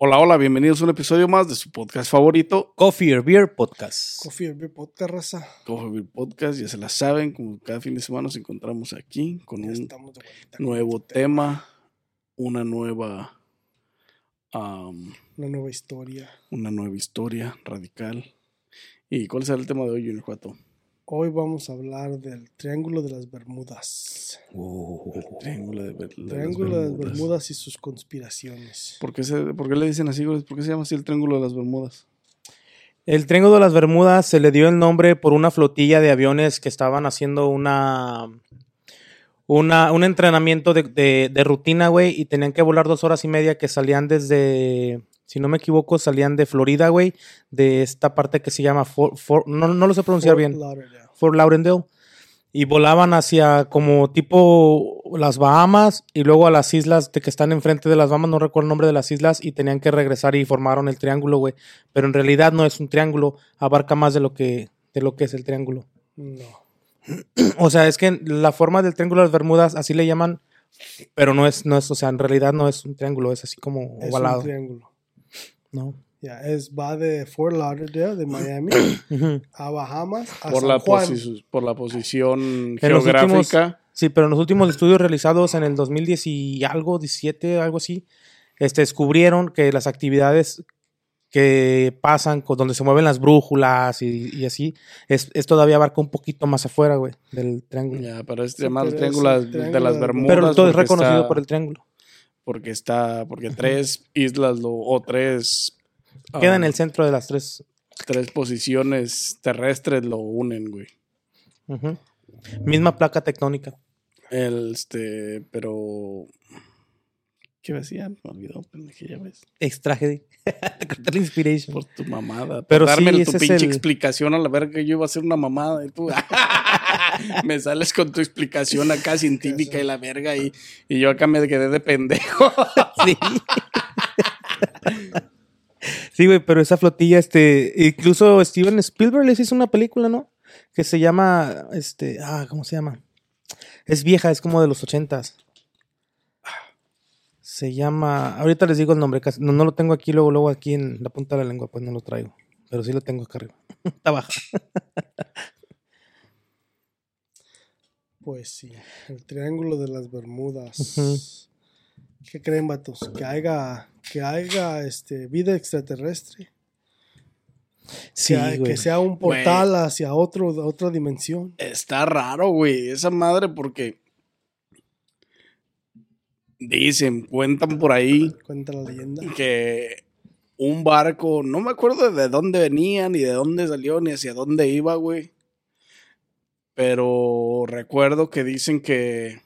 Hola, hola, bienvenidos a un episodio más de su podcast favorito, Coffee or Beer Podcast. Coffee or Beer Podcast, raza. Coffee Beer Podcast. Ya se la saben, como cada fin de semana nos encontramos aquí con Ya un nuevo tema, una nueva, Una nueva historia. una nueva historia radical. ¿Y cuál será el tema de hoy, Junior Cuato? Hoy vamos a hablar del Triángulo de las Bermudas. Triángulo de, Ber- de las Triángulo de las Bermudas. Bermudas y sus conspiraciones. ¿Por qué, se- por qué le dicen así, güey? ¿Por qué se llama así el Triángulo de las Bermudas? El Triángulo de las Bermudas se le dio el nombre por una flotilla de aviones que estaban haciendo una, una un entrenamiento de, de- de rutina, güey, y tenían que volar dos horas y media que salían desde, si no me equivoco, salían de Florida, güey, de esta parte que se llama Fort, Fort- no, no lo sé pronunciar Fort bien, Lauderdale. Fort Lauderdale, y volaban hacia como tipo las Bahamas y luego a las islas de que están enfrente de las Bahamas, no recuerdo el nombre de las islas, y tenían que regresar y formaron el triángulo, güey. Pero en realidad no es un triángulo, abarca más de lo que, de lo que es el triángulo. No. O sea, es que la forma del triángulo de las Bermudas, así le llaman, pero no es, no es, o sea, en realidad no es un triángulo, es así como Es ovalado. un triángulo. ¿No? Ya, es, va de Fort Lauderdale, de Miami, a Bahamas, a Por San la, Juan. por la posición En geográfica. Sí, pero en los últimos estudios realizados en el 2010 y algo, 17, algo así, este, descubrieron que las actividades que pasan, con, donde se mueven las brújulas y, y así, es, es todavía abarca un poquito más afuera, güey, del triángulo. Ya, pero es Sí, llamado pero es Triángulo el de Triángulo las de- Bermudas. pero todo es reconocido está- por el triángulo. Porque está porque tres islas lo- o tres Queda ah, en el centro de las tres. tres posiciones terrestres lo unen güey. Misma placa tectónica. el este pero qué decía me olvidó pendeje, ya ves Extraje. Te corté la inspiration. por tu mamada Pero darme sí, tu pinche el- explicación a la verga que yo iba a hacer una mamada y tú me sales con tu explicación acá científica y la verga y, y yo acá me quedé de pendejo Sí. Sí, güey, pero esa flotilla, este, incluso Steven Spielberg les hizo una película, ¿no? Que se llama, este, ah, ¿cómo se llama? Es vieja, es como de los ochentas. Se llama, ahorita les digo el nombre, casi- no, no lo tengo aquí, luego, luego aquí en la punta de la lengua, pues no lo traigo. Pero sí lo tengo acá arriba. Está baja. Pues sí, el Triángulo de las Bermudas. ¿Qué creen, vatos? Que haya, que haya este, vida extraterrestre. Sí, que, hay- güey. que sea un portal hacia otro, otra dimensión. Está raro, güey, esa madre porque dicen, cuentan por ahí Cuenta la leyenda. que un barco, no me acuerdo de dónde venía, ni de dónde salió, ni hacia dónde iba, güey. Pero recuerdo que dicen que,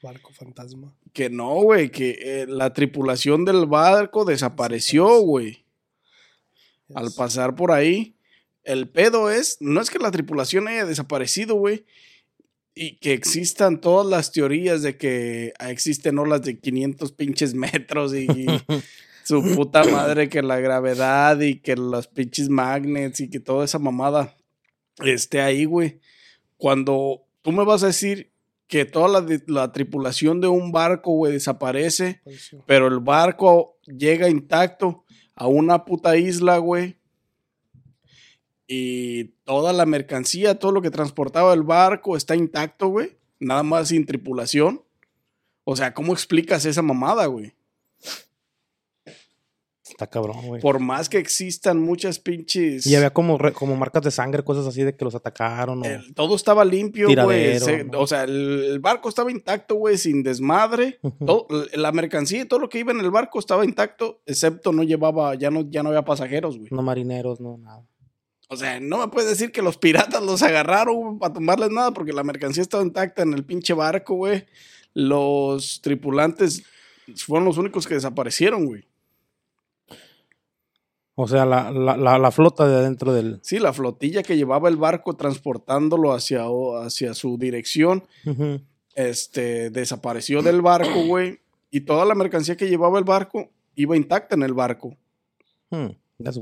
Barco fantasma. que no, güey, que eh, la tripulación del barco desapareció, güey. al pasar por ahí. El pedo es, no es que la tripulación haya desaparecido, güey. Y que existan todas las teorías de que existen olas de 500 pinches metros y su puta madre que la gravedad y que los pinches magnets y que toda esa mamada esté ahí, güey. Cuando tú me vas a decir que toda la, tripulación de un barco, güey, desaparece Apareció. pero el barco llega intacto a una puta isla, güey. Y toda la mercancía, todo lo que transportaba el barco está intacto, güey. Nada más sin tripulación. O sea, ¿cómo explicas esa mamada, güey? Está cabrón, güey. Por más que existan muchas pinches... Y había como, re- como marcas de sangre, cosas así de que los atacaron. O... el- todo estaba limpio, güey. Tiradero, Se- ¿no? O sea, el, el barco estaba intacto, güey, sin desmadre. Todo- la mercancía y todo lo que iba en el barco estaba intacto, excepto no llevaba, ya no, ya no había pasajeros, güey. No marineros, no nada. O sea, no me puedes decir que los piratas los agarraron güey, para tomarles nada porque la mercancía estaba intacta en el pinche barco, güey. Los tripulantes fueron los únicos que desaparecieron, güey. O sea, la, la, la, la flota de adentro del. Sí, la flotilla que llevaba el barco transportándolo hacia, hacia su dirección, este, desapareció del barco, güey. Y toda la mercancía que llevaba el barco iba intacta en el barco. Hmm,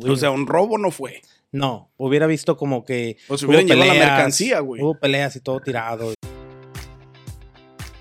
O sea, un robo no fue. no, hubiera visto como que. O se hubieran llevado la mercancía, güey. Hubo peleas y todo tirado.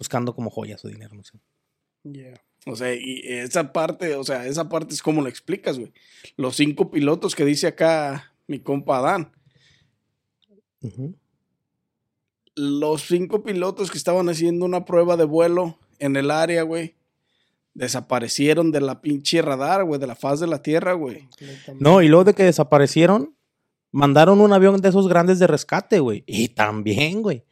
Buscando como joyas su dinero, no sé. Yeah. O sea, y esa parte, o sea, esa parte es como lo explicas, güey. Los cinco pilotos que dice acá mi compa Adán. Los cinco pilotos que estaban haciendo una prueba de vuelo en el área, güey. Desaparecieron de la pinche radar, güey, de la faz de la Tierra, güey. No, y luego de que desaparecieron, mandaron un avión de esos grandes de rescate, güey. Y también, güey.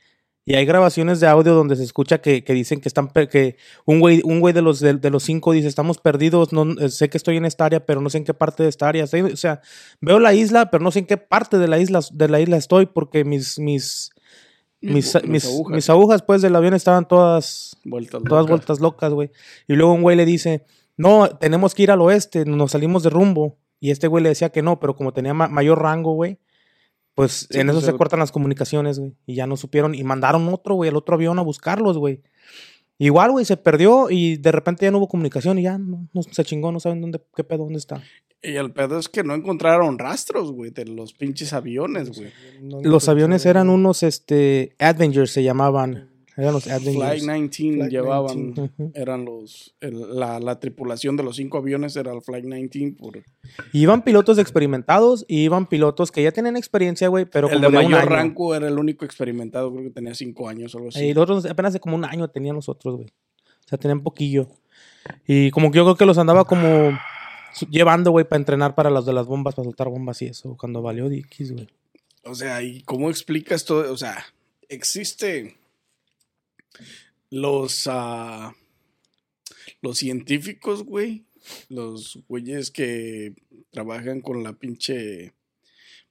Y hay grabaciones de audio donde se escucha que, que dicen que están que un güey, un güey de los de, de los cinco dice, estamos perdidos, no, eh, sé que estoy en esta área, pero no sé en qué parte de esta área. estoy". O sea, veo la isla, pero no sé en qué parte de la isla, de la isla estoy, porque mis, mis, mis, mis, agujas. mis agujas, pues, del avión estaban todas Vueltas todas locas. vueltas locas, güey. Y luego un güey le dice, no, tenemos que ir al oeste, nos salimos de rumbo. Y este güey le decía que no, pero como tenía ma- mayor rango, güey, pues Sí, en eso pues, se el- cortan las comunicaciones, güey. Y ya no supieron. Y mandaron otro, güey, el otro avión a buscarlos, güey. Igual, güey, se perdió y de repente ya no hubo comunicación y ya no, no- se chingó, no saben dónde, qué pedo, dónde está. Y el pedo es que no encontraron rastros, güey, de los pinches aviones, güey. No Los aviones eran unos, este, Avengers se llamaban. Eran los Flight Avengers. 19 Flight llevaban, 19. Ujú. eran los, el- la, la tripulación de los cinco aviones era el Flight 19 por iban pilotos experimentados y iban pilotos que ya tienen experiencia, güey, pero el como de mayor rango era el único experimentado, creo que tenía cinco años o algo así. Y los otros apenas de como un año tenían los otros, güey. O sea, tenían poquillo. Y como que yo creo que los andaba como llevando, güey, para entrenar para las de las bombas, para soltar bombas y eso, cuando valió Dickies, güey. O sea, ¿y cómo explicas todo? O sea, existe los, ah, los científicos, güey, los güeyes que trabajan con la pinche,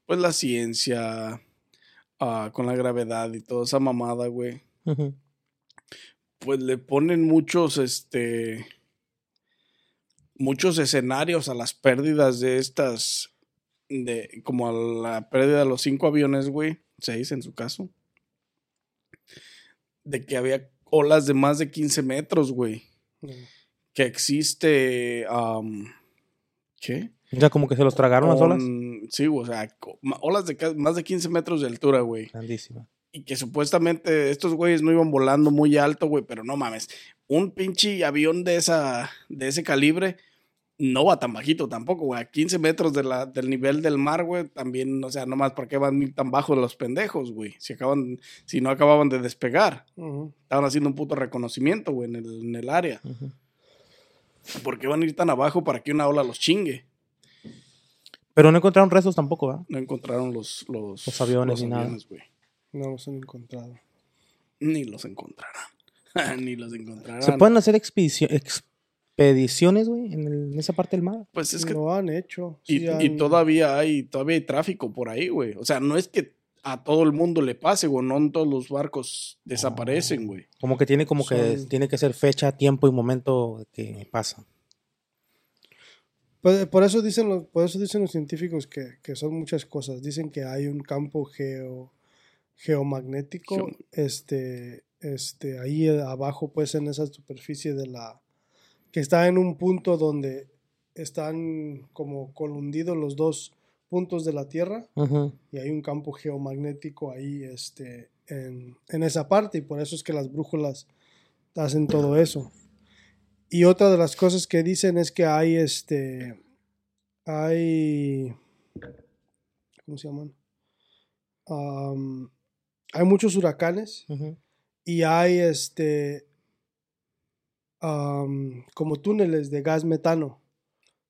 pues la ciencia, ah, con la gravedad y toda esa mamada, güey. Pues le ponen muchos, este, muchos escenarios a las pérdidas de estas, de, como a la pérdida de los cinco aviones, güey, seis en su caso, de que había olas de más de 15 metros, güey, No. que existe, am, ¿qué? O sea, como que se los tragaron las olas. Sí, o sea, olas de más de 15 metros de altura, güey. Grandísima. Y que supuestamente estos güeyes no iban volando muy alto, güey, pero no mames. Un pinche avión de, esa, de ese calibre no va tan bajito tampoco, güey. A 15 metros de la, del nivel del mar, güey, también, o sea, nomás, ¿por qué van tan bajos los pendejos, güey? Si, acaban, si no acababan de despegar. Estaban haciendo un puto reconocimiento, güey, en el, en el área. ¿Por qué van a ir tan abajo para que una ola los chingue? Pero no encontraron restos tampoco, ¿verdad? No encontraron los, los, Los aviones ni nada. güey. No los han encontrado. Ni los encontrarán. Ni los encontrarán. ¿Se pueden hacer expedicio- expediciones, güey, en, esa parte del mar? Pues es que Lo han hecho. Y, sí y han- todavía hay, todavía hay tráfico por ahí, güey. O sea, no es que a todo el mundo le pase, güey. No en todos los barcos desaparecen, güey. Como que tiene como que tiene que ser fecha, tiempo y momento que pasa. Por, por eso dicen los, por eso dicen los científicos que, que son muchas cosas. Dicen que hay un campo geo, geomagnético Geo- este, este, ahí abajo, pues en esa superficie de la, que está en un punto donde están como colundidos los dos puntos de la Tierra y hay un campo geomagnético ahí este, en, en esa parte y por eso es que las brújulas hacen todo eso. Y otra de las cosas que dicen es que hay este, hay, ¿cómo se llaman? Am, hay muchos huracanes y hay este, am, como túneles de gas metano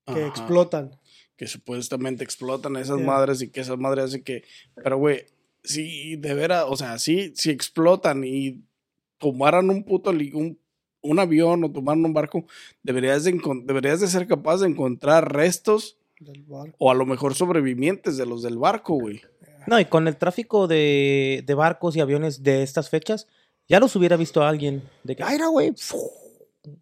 que Ajá. explotan. que supuestamente explotan esas Yeah. madres y que esas madres hacen que. Pero, güey, si de veras, o sea, sí, si explotan y tomaran un puto un, un avión o tomaran un barco, deberías de, deberías de ser capaz de encontrar restos del barco. o a lo mejor sobrevivientes de los del barco, güey. No, y con el tráfico de, de barcos y aviones de estas fechas, ya los hubiera visto alguien. De que, ay, era, güey,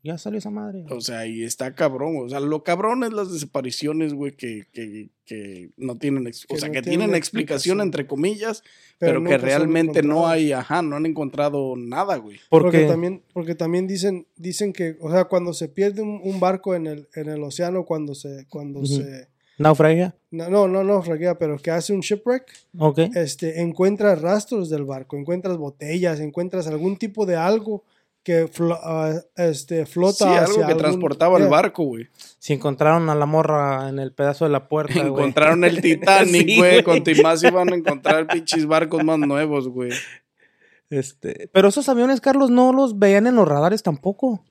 ya salió esa madre. O sea, y está cabrón. O sea, lo cabrón es las desapariciones, güey, que, que, que no tienen, o sea, no que tienen tienen explicación, explicación. entre comillas, pero, que realmente no hay, ajá, no han encontrado nada, güey. Porque, Porque, también, porque también dicen, dicen que, o sea, cuando se pierde un, un barco en el, en el océano, cuando se, cuando se, naufragia. no, no, no, no, fraguea, pero que hace un shipwreck, Ok. este, encuentras rastros del barco, encuentras botellas, encuentras algún tipo de algo que flo- ah, este, flota Sí, algo hacia que algún- transportaba el Yeah. barco, güey. Si encontraron a la morra en el pedazo de la puerta, güey. Encontraron el Titanic, Sí, güey. güey. Con más iban a encontrar pinches barcos más nuevos, güey. Este, pero esos aviones, Carlos, no los veían en los radares tampoco.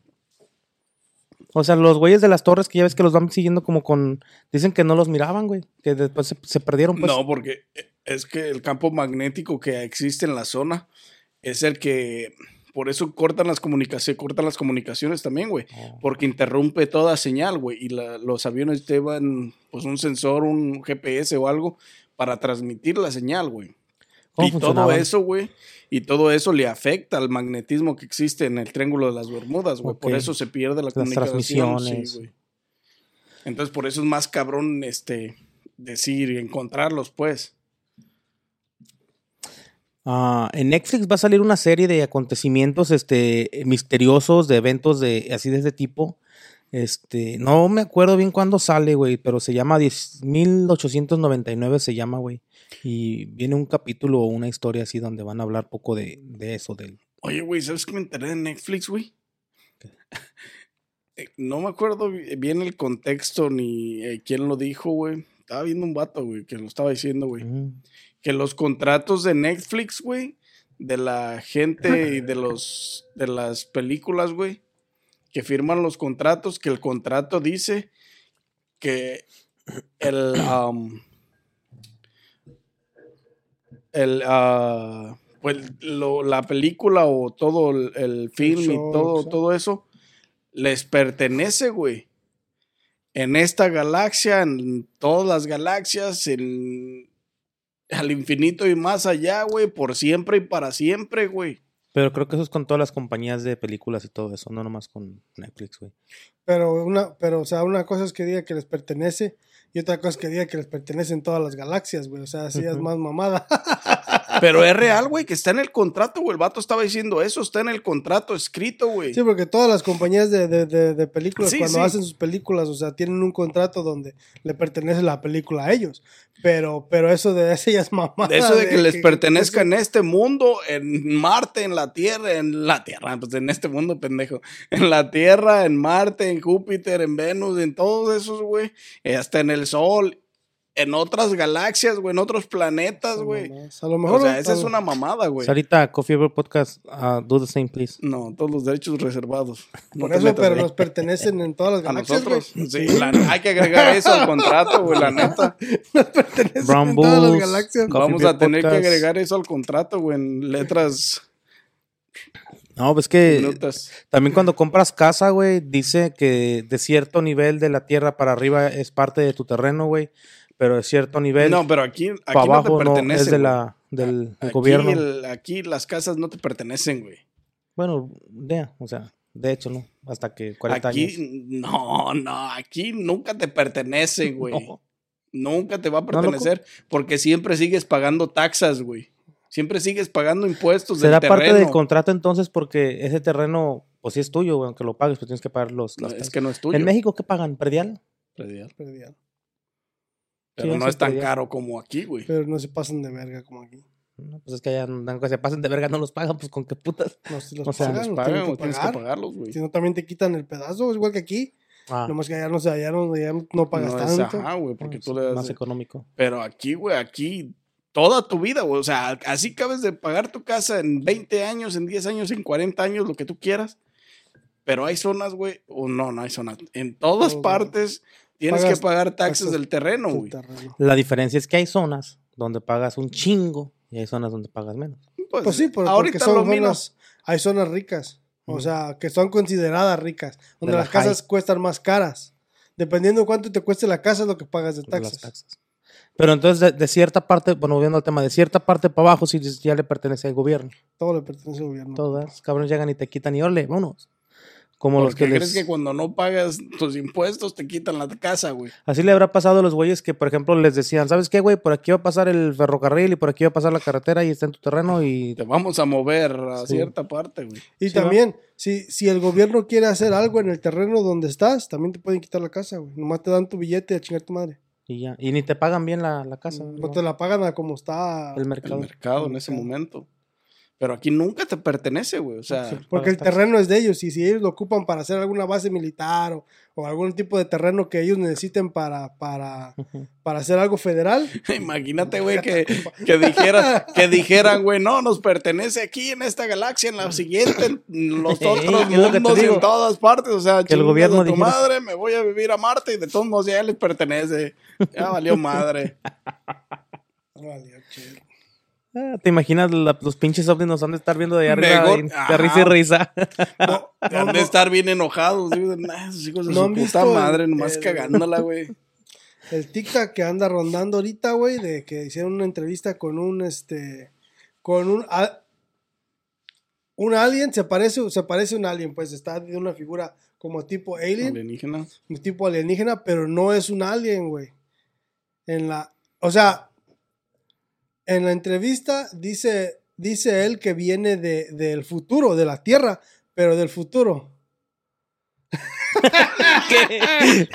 O sea, los güeyes de las torres que ya ves que los van siguiendo como con... Dicen que no los miraban, güey. Que después se, se perdieron, pues. No, porque es que el campo magnético que existe en la zona es el que. Por eso cortan las comunicaciones, cortan las comunicaciones también, güey. Oh. Porque interrumpe toda señal, güey. Y la- los aviones llevan pues un sensor, un GPS o algo para transmitir la señal, güey. ¿Cómo Y todo eso, güey. Y todo eso le afecta al magnetismo que existe en el Triángulo de las Bermudas, güey. Por eso se pierde la Las comunicación. transmisiones. Entonces, por eso es más cabrón este decir y encontrarlos, pues. Ah, en Netflix va a salir una serie de acontecimientos este, misteriosos, de eventos de así de este tipo. Este, no me acuerdo bien cuándo sale, güey, pero se llama 10 1899 se llama, güey. Y viene un capítulo o una historia así donde van a hablar poco de, de eso, del... Oye, güey, ¿sabes qué me enteré de Netflix, güey? Eh, No me acuerdo bi- bien el contexto ni eh, quién lo dijo, güey. Estaba viendo un vato, güey, que lo estaba diciendo, güey. Ujú. Que los contratos de Netflix, güey, de la gente y de los de las películas, güey, que firman los contratos, que el contrato dice que el um, el ah, pues lo- la película o todo el, el film y show, todo todo eso les pertenece, güey. En esta galaxia, en todas las galaxias, en al infinito y más allá, güey, por siempre y para siempre, güey. Pero creo que eso es con todas las compañías de películas y todo eso, no nomás con Netflix, güey. Pero una, pero, o sea, una cosa es que diga que les pertenece y otra cosa es que diga que les pertenecen todas las galaxias, güey. O sea, así es más mamada. Pero es real, güey, que está en el contrato, güey. El vato estaba diciendo eso, está en el contrato escrito, güey. Sí, porque todas las compañías de, de, de, de películas, Sí, cuando sí. hacen sus películas, o sea, tienen un contrato donde le pertenece la película a ellos. Pero, pero eso de eso ya es eso de que les pertenezca eso- en este mundo, en Marte, en la Tierra, en la Tierra, pues en este mundo, pendejo. En la Tierra, en Marte, en Júpiter, en Venus, en todos esos, güey. Hasta en el Sol, en otras galaxias, güey, en otros planetas, güey. A lo mejor. O sea, esa a es una mamada, güey. Sarita, Coffee Break Podcast, uh, do the same, please. No, todos los derechos reservados. No Por eso, metas pero ahí. nos pertenecen en todas las A galaxias. nosotros. güey. Sí, la- hay que agregar eso al contrato, güey, la neta. Nos pertenecen Brown en todas las galaxias. Coffee Vamos a tener que agregar eso al contrato, güey, en letras No, pues que minutas. también cuando compras casa, güey, dice que de cierto nivel de la tierra para arriba es parte de tu terreno, güey, pero de cierto nivel No, pero aquí, aquí para no abajo te no, pertenece. es de la, del Aquí, gobierno. el- aquí las casas no te pertenecen, güey. Bueno, de, o sea, de hecho, ¿no? Hasta que 40 años. Aquí, no, no, aquí nunca te pertenece, güey. No. Nunca te va a pertenecer porque siempre sigues pagando taxas, güey. Siempre sigues pagando impuestos del ¿Será parte del contrato entonces porque ese terreno, pues sí es tuyo, güey, aunque lo pagues, pues tienes que pagar los... Es que no es tuyo. ¿En México qué pagan? ¿Predial? Predial. Predial. Pero Sí, no es tan caro como aquí, güey. Pero no se pasan de verga como aquí. No, pues es que allá no- aunque se pasen de verga no los pagan, pues con qué putas. No se los O sea, pagan, Los los pagan, tienen que tienes que pagar. pagarlos, güey. Si no, también te quitan el pedazo, es igual que aquí. Ah, Nomás que allá no, sé, allá no, allá no pagas No es, tanto. ajá, güey, porque es tú le das... más económico. Pero aquí, güey, aquí toda tu vida, güey. O sea, así acabes de pagar tu casa en 20 años, en 10 años, en 40 años, lo que tú quieras. Pero hay zonas, güey, o no, no hay zonas. En todas Todo. partes tienes Pagas que pagar taxes taxes del terreno, güey. terreno. La diferencia es que hay zonas donde pagas un chingo y hay zonas donde pagas menos. Pues sí, pero ahorita porque son lo zonas, hay zonas ricas, o sea, que son consideradas ricas, donde De la las casas high. cuestan más caras. Dependiendo de cuánto te cueste la casa, es lo que pagas de taxas. Pero entonces, de, de cierta parte, bueno, volviendo al tema, de cierta parte para abajo, sí ya le pertenece al gobierno. Todo le pertenece al gobierno. Todas, cabrones llegan y te quitan y órale, vámonos. Como los que crees les... que cuando no pagas tus impuestos te quitan la casa, güey. Así le habrá pasado a los güeyes que, por ejemplo, les decían, ¿sabes qué, güey? Por aquí va a pasar el ferrocarril y por aquí va a pasar la carretera y está en tu terreno y... Te vamos a mover a Sí. cierta parte, güey. Y Sí, también, si, si el gobierno quiere hacer algo en el terreno donde estás, también te pueden quitar la casa, güey. Nomás te dan tu billete a chingar tu madre. Y ya. Y ni te pagan bien la, la casa. no ¿no? te la pagan a como está. El El mercado. mercado en ese mercado. momento. Pero aquí nunca te pertenece, güey. O sea, Sí. Porque el terreno es de ellos y si ellos lo ocupan para hacer alguna base militar o, o algún tipo de terreno que ellos necesiten para, para, para hacer algo federal, imagínate, güey, que, que, dijera, que dijeran, güey, no, nos pertenece aquí en esta galaxia, en la siguiente, en los otros mundos y en todas partes. O sea, Que el gobierno a tu dijera- madre, me voy a vivir a Marte y de todos modos ya les pertenece. Ya valió madre. valió chido. Ah, ¿Te imaginas la- los pinches ovnis nos han de estar viendo de allá arriba Mejor- y de risa y risa? No, Han no, de no. estar bien enojados. "Nah, esos hijos de ¿No su han puta visto el- madre, nomás el- cagándola, güey. El TikTok que anda rondando ahorita, güey, de que hicieron una entrevista con un, este, con un, a- un alien, se parece, se parece a un alien, pues está de una figura como tipo alien, Alienígena. un tipo alienígena, pero no es un alien, güey. En la, o sea, en la entrevista dice, dice él que viene de, del futuro, de la Tierra, pero del futuro. ¿Qué?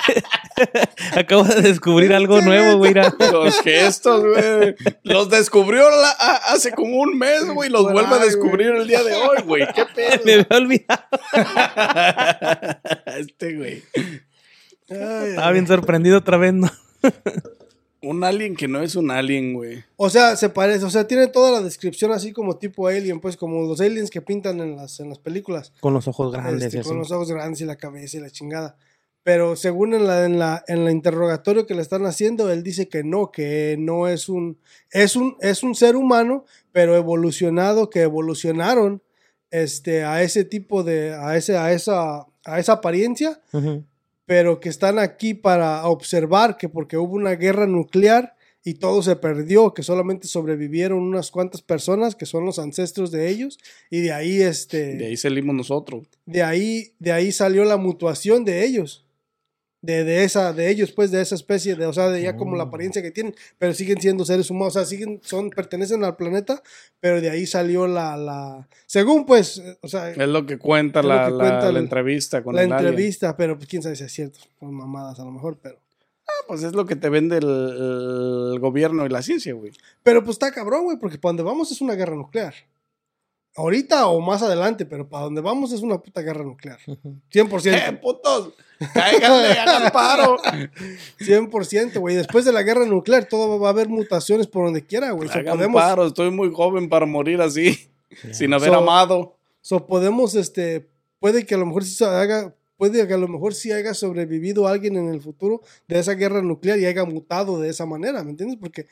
Acabo de descubrir algo nuevo, güey. Los gestos, güey. Los descubrió la- a- hace como un mes, güey. Los Por vuelve a descubrir el día de hoy, güey. ¿Qué pedo? Me había olvidado. este, güey. Ay, Estaba bien sorprendido otra vez, ¿no? Un alien que no es un alien, güey. O sea, se parece, o sea, tiene toda la descripción así como tipo alien, pues como los aliens que pintan en las, en las películas. Con los ojos grandes Este, con los ojos grandes y la cabeza y la chingada. Pero según en la, en la, en la interrogatorio que le están haciendo, él dice que no, que no es un, es un, es un ser humano, pero evolucionado, que evolucionaron este, a ese tipo de, a ese, a esa, a esa apariencia. Pero que están aquí para observar que porque hubo una guerra nuclear y todo se perdió, que solamente sobrevivieron unas cuantas personas que son los ancestros de ellos y de ahí este De ahí salimos nosotros. de ahí de ahí salió la mutuación de ellos. De, de esa de ellos pues de esa especie de o sea de ya como la Oh. apariencia que tienen pero siguen siendo seres humanos o sea siguen son pertenecen al planeta pero de ahí salió la la según pues o sea Es lo que cuenta, la, que la- cuenta la el- entrevista con la el alien. entrevista pero pues quién sabe si es cierto son mamadas a lo mejor pero Ah, pues es lo que te vende el, el gobierno y la ciencia, güey. Pero pues está cabrón, güey, porque para donde vamos es una guerra nuclear. Ahorita o más adelante, pero para donde vamos es una puta guerra nuclear. 100%. ¡Eh, putos! ¡Cáiganle, hagan paro! 100%, güey. Después de la guerra nuclear, todo va a haber mutaciones por donde quiera, güey. So, Hagan podemos, paro, estoy muy joven para morir así, sin haber So- amado. so, podemos, este, puede que a lo mejor sí se haga, puede que a lo mejor sí haya sobrevivido alguien en el futuro de esa guerra nuclear y haya mutado de esa manera, ¿me entiendes? Porque,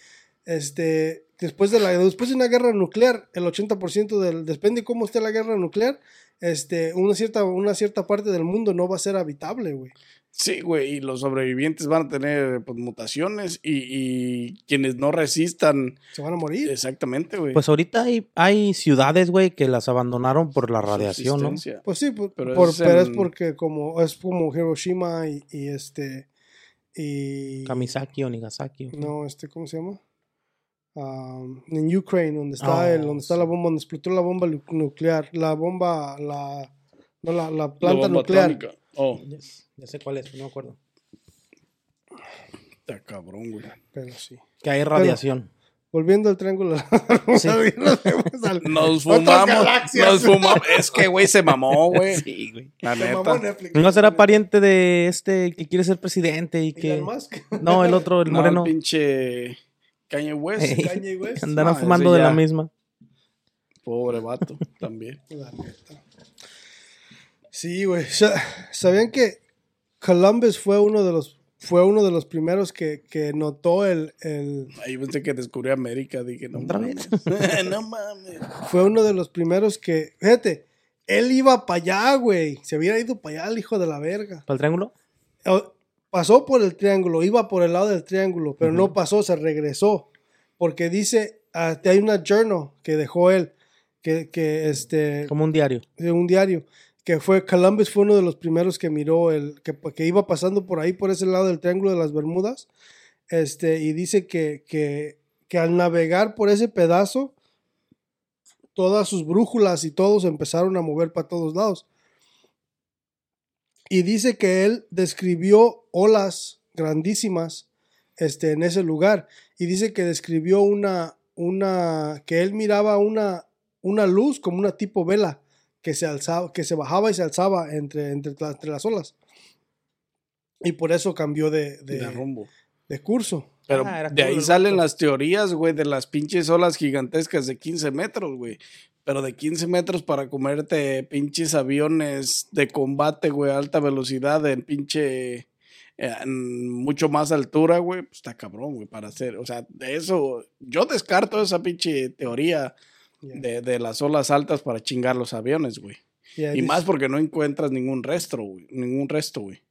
este, después de la, después de una guerra nuclear, el 80% del, depende de cómo esté la guerra nuclear, este, una cierta, una cierta parte del mundo no va a ser habitable, güey. Sí, güey, y los sobrevivientes van a tener pues, mutaciones y, y quienes no resistan. Se van a morir. Exactamente, güey. Pues ahorita hay, hay ciudades, güey, que las abandonaron por la radiación, ¿no? Pues sí, por- Pero por- es pero es porque como es como Hiroshima y, y este y Kamisaki o Nagasaki. no, este, ¿cómo se llama? Um, en Ukraine, donde está, Oh, el, donde está la bomba, donde explotó la bomba nuclear, la bomba, la, no, la, la planta La bomba nuclear. atómica. Oh, Ya sé cuál es, no me acuerdo. está cabrón, güey. Pero sí. Que hay radiación. Volviendo al triángulo. Sí. nos fumamos. Nos fumamos. Es que, güey, se mamó, güey. Sí, güey. La Se neta. ¿No será pariente de este que quiere ser presidente y que... Elon Musk. No, el otro, el No, moreno. pinche Kanye West. Ey. Kanye West. Andaron No, fumando de la misma. Pobre vato, también. La neta. Sí, güey. Sa- ¿Sabían que Columbus fue uno de los fue uno de los primeros que, que notó el, el Ahí pensé que descubrió América. Dije, no ¿Otra mames. no mames. fue uno de los primeros que fíjate, él iba para allá, güey. Se hubiera ido para allá el hijo de la verga. ¿Para el triángulo? O- Pasó por el triángulo, iba por el lado del triángulo, pero no pasó, se regresó. Porque dice, ah, hay una journal que dejó él, que, que este, Como un diario. de un diario que fue Columbus fue uno de los primeros que miró el que, que iba pasando por ahí por ese lado del triángulo de las Bermudas este y dice que, que, que al navegar por ese pedazo todas sus brújulas y todos empezaron a mover para todos lados y dice que él describió olas grandísimas este en ese lugar y dice que describió una una que él miraba una una luz como una tipo vela que se alzaba, que se bajaba y se alzaba entre, entre, entre las olas. Y por eso cambió de, de, De rumbo. de curso. Pero Ah, de ahí salen las teorías, güey, de las pinches olas gigantescas de 15 metros, güey. Pero de 15 metros para comerte pinches aviones de combate, güey, a alta velocidad en pinche... en mucho más altura, güey, pues está cabrón, güey, para hacer. O sea, de eso... Yo descarto esa pinche teoría de, de las olas altas para chingar los aviones, güey. Y, más porque no encuentras ningún resto, güey. Ningún resto, güey.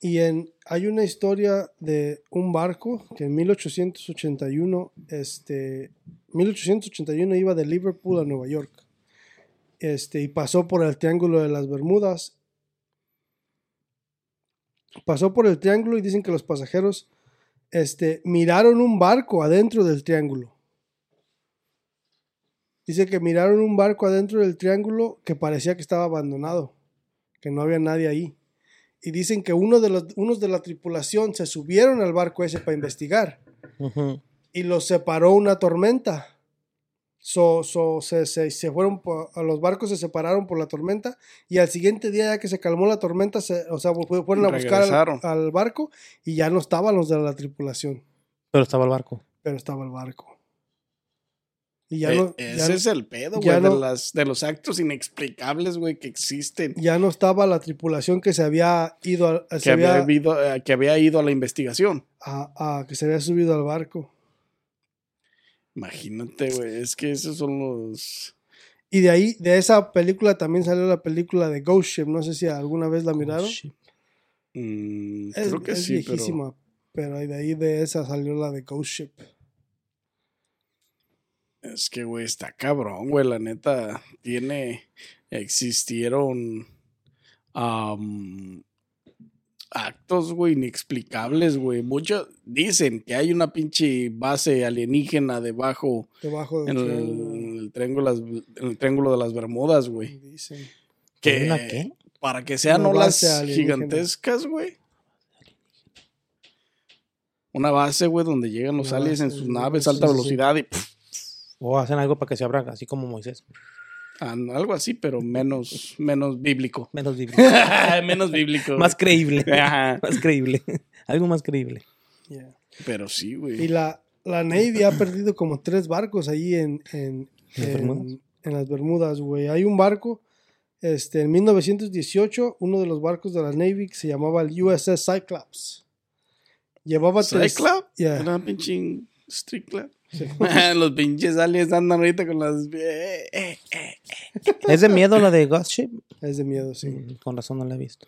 y en, hay una historia de un barco que en 1881, este, 1881 iba de Liverpool a Nueva York. Este, y pasó por el Triángulo de las Bermudas. Pasó por el triángulo y dicen que los pasajeros este, miraron un barco adentro del triángulo. Dice que miraron un barco adentro del triángulo que parecía que estaba abandonado, que no había nadie ahí. Y dicen que uno de los, unos de la tripulación se subieron al barco ese para investigar Ujú. Y los separó una tormenta. So, so, se, se- se fueron, a los barcos se separaron por la tormenta y al siguiente día ya que se calmó la tormenta, se, o sea, fu- fueron a buscar al, al barco y ya no estaban los de la tripulación, Pero estaba el barco. pero estaba el barco. Y ya Eh, no, ese ya, es el pedo, güey, no- de, las, de los actos inexplicables, güey, que existen. ya no estaba la tripulación que se había ido a, se Que había, había- habido- eh, que había ido a la investigación. a- a- que se había subido al barco. Imagínate, güey, es que esos son los... Y de ahí, de esa película también salió la película de Ghost Ship. No sé si alguna vez la miraron. mm, Es, creo que es sí, viejísima, pero... de ahí de esa salió la de Ghost Ship. Es que, güey, está cabrón, güey, la neta. Tiene... Existieron... actos, güey, inexplicables, güey. Muchos dicen que hay una pinche base alienígena debajo Debajo del en triángulo, el en el triángulo de las Bermudas, güey. dicen. Que ¿Una qué? para que sean Una olas gigantescas, güey. Una base, güey, donde llegan los Una aliens en sus naves a alta sí, sí. velocidad y pff, O hacen algo para que se abra, así como Moisés. Algo así, pero menos, menos bíblico. Menos bíblico. menos bíblico. más creíble. Ajá. más creíble. algo más creíble. Yeah. Pero sí, Y güey. la, la Navy ha perdido como tres barcos ahí en, en, ¿En las en- Bermudas? en las Bermudas, güey. Hay un barco, este, en 1918, uno de los barcos de la Navy que se llamaba el USS Cyclops. Llevaba tres... ¿Cyclops? Yeah. Una pinche Street Club. Sí. los pinches aliens andan ahorita con las. eh, eh, eh. ¿Es de miedo la de Ghost Ship? Es de miedo, sí. Mm, Con razón no la he visto.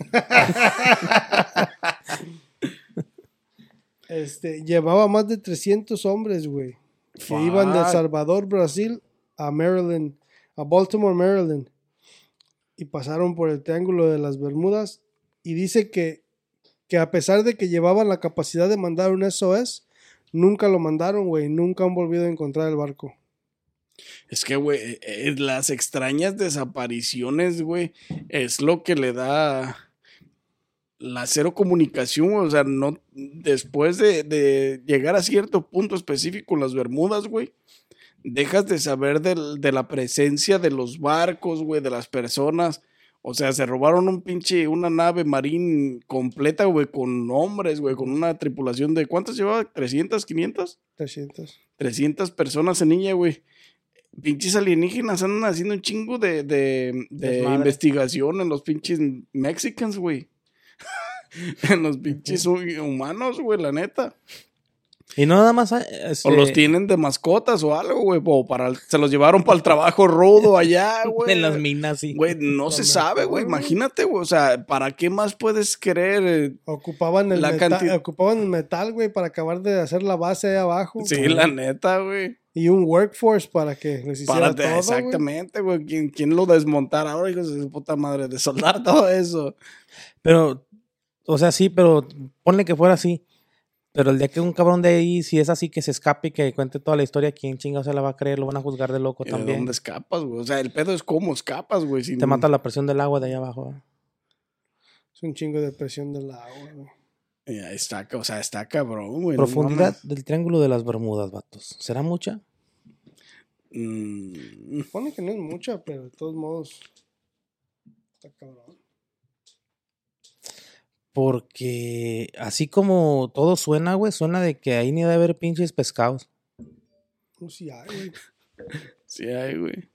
Este, llevaba más de 300 hombres, güey. Que iban de Fuck. Salvador, Brasil, a Maryland, a Baltimore, Maryland. Y pasaron por el Triángulo de las Bermudas. Y dice que, que a pesar de que llevaban la capacidad de mandar un SOS, nunca lo mandaron, güey. Nunca han volvido a encontrar el barco. Es que, güey, eh, eh, las extrañas desapariciones, güey, es lo que le da la cero comunicación. O sea, no, después de, llegar a cierto punto específico en las Bermudas, güey, dejas de saber de la presencia de los barcos, güey, de las personas. O sea, se robaron un pinche, una nave marín completa, güey, con hombres, güey, con una tripulación de, ¿cuántas llevaba? ¿300, 500? 300. 300 personas en ella, güey. Pinches alienígenas andan haciendo un chingo de, de, de investigación en los pinches Mexicans, güey. en los pinches hu- humanos, güey, la neta. Y no nada más. O este, los tienen de mascotas o algo, güey. O para, se los llevaron para el trabajo rudo allá, güey. En las minas, sí. Güey, no se sabe, güey. Imagínate, güey. O sea, ¿para qué más puedes querer? eh? Ocupaban el, La meta- canti- ocupaban el metal, güey, para acabar de hacer la base ahí abajo. Sí, la neta, güey. Y un workforce para que les hiciera Para todo, exactamente, güey. ¿Quién, quién lo desmontara ahora, hijos de puta madre? De soldar todo eso. Pero, o sea, sí, pero ponle que fuera así. Pero el día que un cabrón de ahí, si es así, que se escape y que cuente toda la historia, ¿quién chingado se la va a creer? Lo van a juzgar de loco ¿Y ¿De también. dónde escapas, güey? O sea, el pedo es cómo escapas, güey. sin- Te mata la presión del agua de allá abajo. Es un chingo de presión del agua, güey. Está, o sea, está cabrón, güey. Profundidad del triángulo de las Bermudas, vatos. ¿Será mucha? Mm, Pone que no es mucha, pero de todos modos. Está cabrón. Porque así como todo suena, güey, suena de que ahí ni debe haber pinches pescados. No, sí hay, güey. sí hay, güey.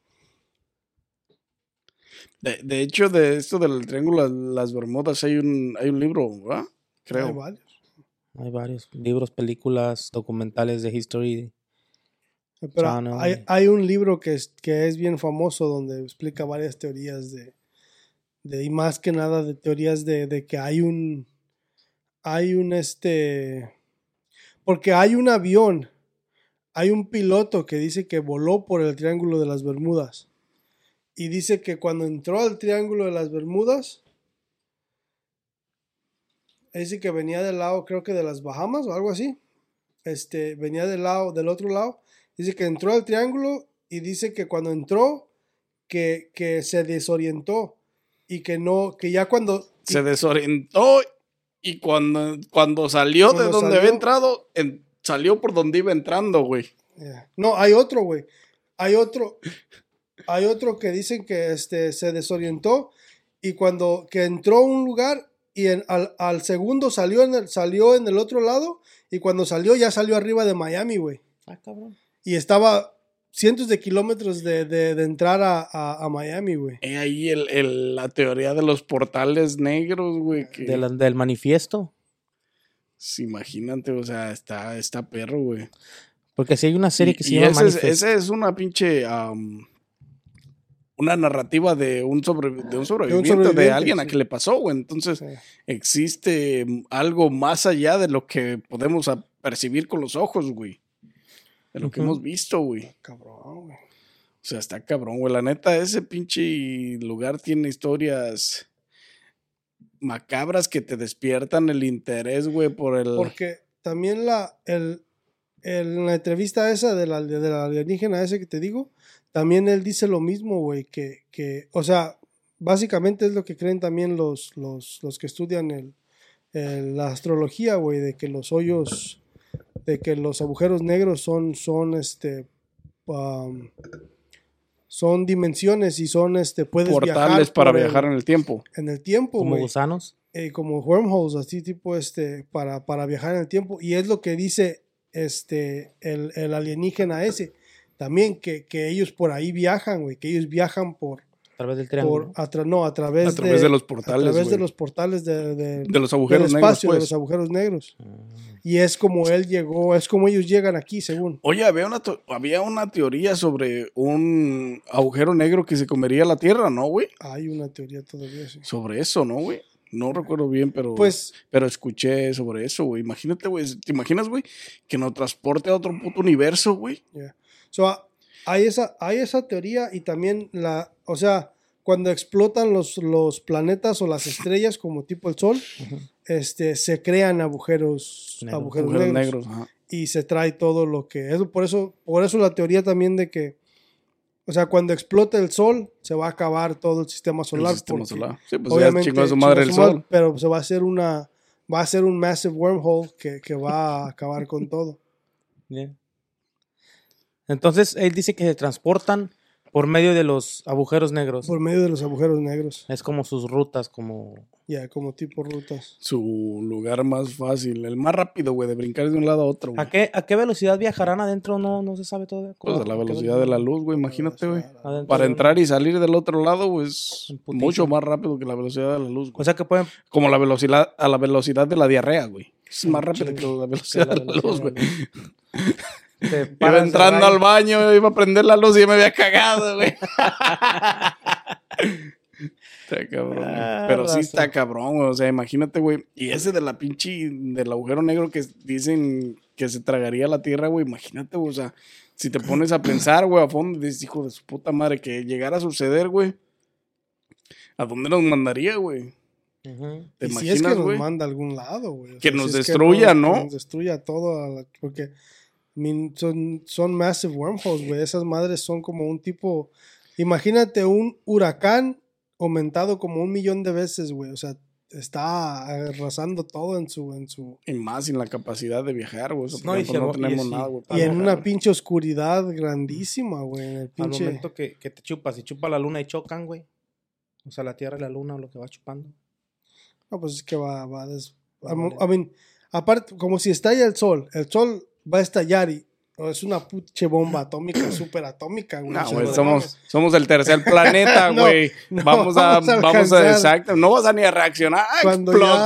De, de hecho, de esto del triángulo de las Bermudas hay un, hay un libro, ¿verdad? Hay Creo. varios. Hay varios libros, películas, documentales de history. Pero Channel. hay, hay un libro que es, que es bien famoso donde explica varias teorías de, de y más que nada de teorías de, de que hay un hay un este porque hay un avión hay un piloto que dice que voló por el triángulo de las Bermudas y dice que cuando entró al triángulo de las Bermudas dice que venía del lado creo que de las Bahamas o algo así este venía del lado del otro lado Dice que entró al triángulo y dice que cuando entró, que, que se desorientó y que no, que ya cuando... Se desorientó y cuando, cuando salió de donde salió- había entrado, en- salió por donde iba entrando, güey. Yeah. No, hay otro, güey. Hay otro, hay otro que dicen que este, se desorientó y cuando que entró a un lugar y en- al, al segundo salió en, el, salió en el otro lado y cuando salió ya salió arriba de Miami, güey. Ah, cabrón. Y estaba cientos de kilómetros de, de- de entrar a, a- a Miami, güey. He ahí el, el- la teoría de los portales negros, güey. Que, De la- del manifiesto. Sí, imagínate, o sea, está, está perro, güey. Porque si hay una serie Y- que se y llama ese es, Manifest. ese es una pinche. una narrativa de un, sobre, de un sobreviviente, de, sobreviviente, alguien a que le pasó, güey. Entonces, Sí. existe algo más allá de lo que podemos percibir con los ojos, güey. De lo que hemos visto, güey. Cabrón, güey. O sea, está cabrón, güey. La neta, ese pinche lugar tiene historias macabras que te despiertan el interés, güey, por el... Porque también la, el, el- en la entrevista esa de la, de la alienígena ese que te digo, también él dice lo mismo, güey, que, que, o sea, básicamente es lo que creen también los, los, los que estudian el, el- la astrología, güey, de que los hoyos, de que los agujeros negros son, son, este, um, son dimensiones y son, este, puedes portales viajar para por el- viajar en el tiempo. en el tiempo, como güey gusanos. eh, como wormholes, así tipo este, para, para viajar en el tiempo. Y es lo que dice este, el, el alienígena ese. También que, que ellos por ahí viajan, güey, que ellos viajan por, través del por triángulo. a tra- no, a través, A través de los portales, A través de los portales de, de- De los del agujeros negros, espacio, de pues. los agujeros negros. Ah. Y es como él llegó, es como ellos llegan aquí, según. Oye, había una, había una teoría sobre un agujero negro que se comería la Tierra, ¿no, güey? Hay una teoría todavía, sí. Sobre eso, ¿no, güey? No recuerdo bien, pero... Pues Pero escuché sobre eso, güey. Imagínate, güey. ¿Te imaginas, güey? Que nos transporte a otro puto universo, güey. Yeah. So, hay, esa, hay esa teoría y también la, o sea, cuando explotan los, los planetas o las estrellas como tipo el Sol, este, se crean agujeros, Negros. agujeros, Agujeros negros. y se trae todo lo que es. Por eso, por eso la teoría también de que, o sea, cuando explote el sol, se va a acabar todo el sistema solar. El sistema porque solar. Sí, pues ya chingó a su madre el sol. Pero se va a hacer una, va a ser un massive wormhole que, que va a acabar con todo. Yeah. Entonces, él dice que se transportan por medio de los agujeros negros. Por medio de los agujeros negros. Es como sus rutas, como... Ya, como tipo rutas. Su lugar más fácil, el más rápido, güey, de brincar de un lado a otro. güey. ¿A qué, ¿A qué velocidad viajarán adentro? No, no se sabe todavía. Pues a la ¿A qué velocidad de la luz, güey, imagínate, güey. Adentro Para entrar y salir del otro lado, pues En putiza. mucho más rápido que la velocidad de la luz, güey. O sea que pueden... Como la velocidad, a la velocidad de la diarrea, güey. Es más rápido que la velocidad de la luz, güey. Iba entrando al baño, iba a prender la luz y ya me había cagado, güey. Está cabrón. Ah, Pero sí está cabrón, güey. O sea, imagínate, güey. Y ese de la pinche, del agujero negro que dicen que se tragaría la tierra, güey. Imagínate, güey. O sea, si te pones a pensar, güey, a fondo, dices, hijo de su puta madre, que llegara a suceder, güey. ¿A dónde nos mandaría, güey? Ujú. ¿Te y si imaginas, es que nos manda a algún lado, güey. Que nos si es destruya, ¿no? Que nos destruya todo. la- porque son, son massive wormholes, güey. Esas madres son como un tipo. Imagínate un huracán aumentado como un millón de veces, güey. O sea, está arrasando todo en su. En su Y más sin la capacidad de viajar, güey. No, y ejemplo, si no tenemos si- nada, güey. y en una pinche oscuridad grandísima, güey. En el Al pinche. momento que, que te chupas, y chupa la luna y chocan, güey. O sea, la tierra y la luna, lo que va chupando. No, pues es que va, va a des-. I mean, aparte, como si estalla el sol, el sol va a estallar y o es una puche bomba atómica, súper atómica, güey. No, güey, somos, somos el tercer planeta, No, güey. no vamos a, vamos a vamos a, alcanzar. exacto. No vas a ni a reaccionar. ¡Ah, Cuando explode!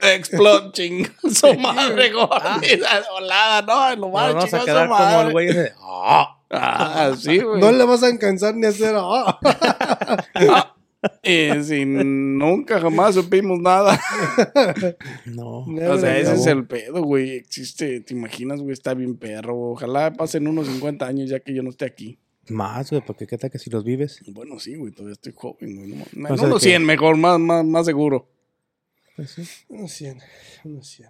ya, Explode, ching. Su madre, güey. Volada, no, lo vamos a chingó quedar su como madre. el güey ese. ¡Ah! Ah, sí, güey. no le vas a alcanzar ni a hacer. ah. Ah, y si nunca jamás supimos nada. No. O sea, ese es el pedo, güey. Existe, te imaginas, güey, está bien perro. Ojalá pasen unos 50 años ya que yo no esté aquí. Más, güey, porque qué tal que si los vives. Bueno, sí, güey, todavía estoy joven, güey. No, no, O sea, unos que- 100 mejor, más, más, más seguro. Pues sí. Unos 100, unos 100.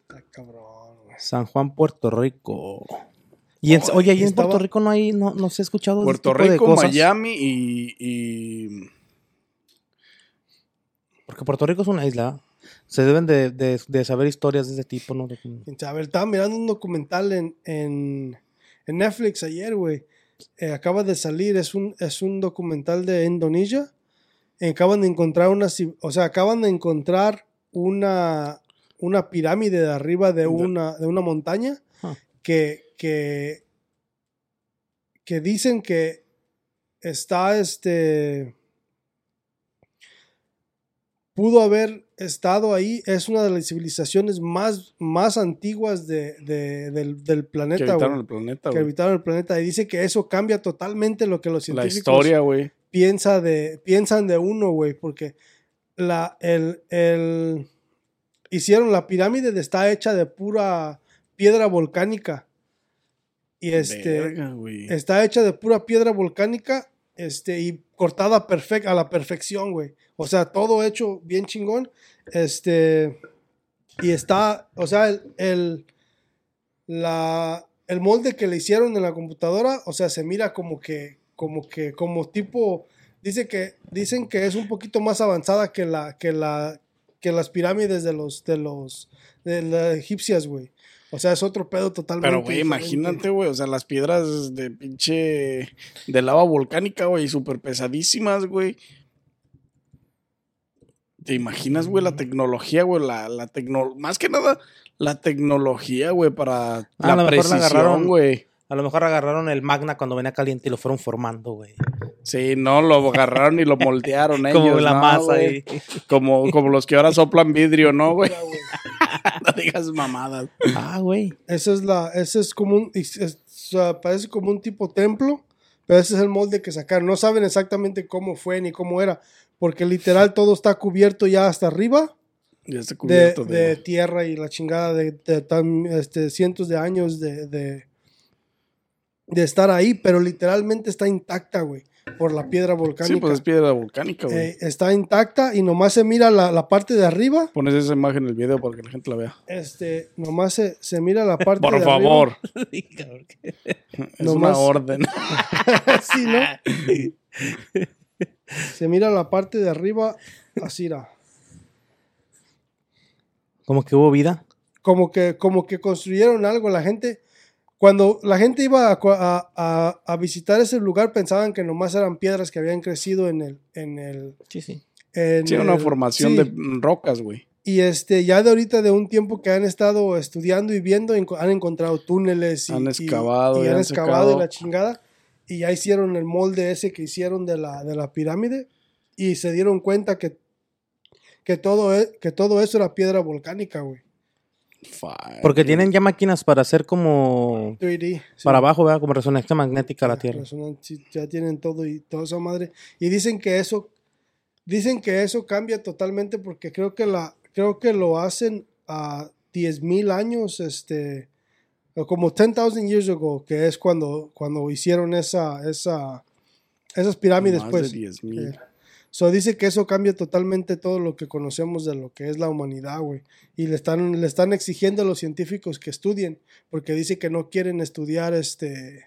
Está cabrón, güey. San Juan, Puerto Rico. Y en- Oh, oye, ahí y en estaba- Puerto Rico no hay, no, no se ha escuchado de Puerto este tipo de Rico, cosas? Miami y, y Porque Puerto Rico es una isla. Se deben de, de- de saber historias de ese tipo, ¿no? De A ver, estaba mirando un documental en, en, en Netflix ayer, güey. Eh, acaba de salir, es un, es un documental de Indonesia. Eh, acaban de encontrar una, ci- o sea, acaban de encontrar una, una pirámide de arriba de una, de una montaña Ah. que, que, que dicen que está este pudo haber estado ahí. Es una de las civilizaciones más, más antiguas de, de- del, del que planeta, habitaron el planeta, que habitaron el planeta. Y dice que eso cambia totalmente lo que los La científicos historia, piensa de, piensan de uno, güey, porque la, el, el- hicieron la pirámide, de- está hecha de pura piedra volcánica. Y este, Verga, está hecha de pura piedra volcánica, este, y cortada perfec- a la perfección, güey. O sea, todo hecho bien chingón. Este, y está, o sea, el, el, la, el molde que le hicieron en la computadora, o sea, se mira como que, como que, como tipo, dice que, dicen que es un poquito más avanzada que la, que la, que las pirámides de los, de los, de las egipcias, güey. O sea, es otro pedo totalmente. Pero, güey, imagínate, güey, o sea, las piedras de pinche. de lava volcánica, güey, súper pesadísimas, güey. ¿Te imaginas, güey, la tecnología, güey? La, la tecno... Más que nada, la tecnología, güey, para Ah, a lo la mejor la agarraron. güey. A lo mejor agarraron el magna cuando venía caliente y lo fueron formando, güey. Sí, no, lo agarraron y lo moldearon ellos, Como la ¿no, masa güey? Como, como los que ahora soplan vidrio, ¿no, güey? no digas mamadas. Ah, güey. Esa es la, ese es como un, es- es- o sea, parece como un tipo templo, pero ese es el molde que sacaron. No saben exactamente cómo fue ni cómo era, porque literal todo está cubierto ya hasta arriba Ya está de, cubierto de... de tierra y la chingada de, de tan, este, cientos de años de, de, de estar ahí, pero literalmente está intacta, güey. Por la piedra volcánica. Sí, pues es piedra volcánica, güey. Eh, está intacta y nomás se mira la, la parte de arriba. Pones esa imagen en el video para que la gente la vea. Este, nomás se, se mira la parte Por de favor. arriba. Es Nomás- una orden. Sí, ¿no? Se mira la parte de arriba, así era. Como que hubo vida. Como que, como que construyeron algo. La gente, cuando la gente iba a, a- a- a visitar ese lugar, pensaban que nomás eran piedras que habían crecido en el, en el, Sí, sí. en Sí, una formación sí. de rocas, güey. Y este, ya de ahorita, de un tiempo que han estado estudiando y viendo, han encontrado túneles y Han excavado y, y han han excavado y la chingada. Y ya hicieron el molde ese que hicieron de la, de la pirámide. Y se dieron cuenta que, que, todo, e- que todo eso era piedra volcánica, güey. Porque tienen ya máquinas para hacer como 3D. sí. para abajo, ¿verdad? Como resonancia magnética a la Tierra. Ya tienen todo y toda esa madre. Y dicen que eso, dicen que eso cambia totalmente porque creo que la, creo que lo hacen a 10.000 años, este, o como 10,000 years ago, que es cuando, cuando hicieron esa, esa, esas pirámides, Más pues. de 10,000. So dice que eso cambia totalmente todo lo que conocemos de lo que es la humanidad, güey. Y le están, le están exigiendo a los científicos que estudien, porque dice que no quieren estudiar este,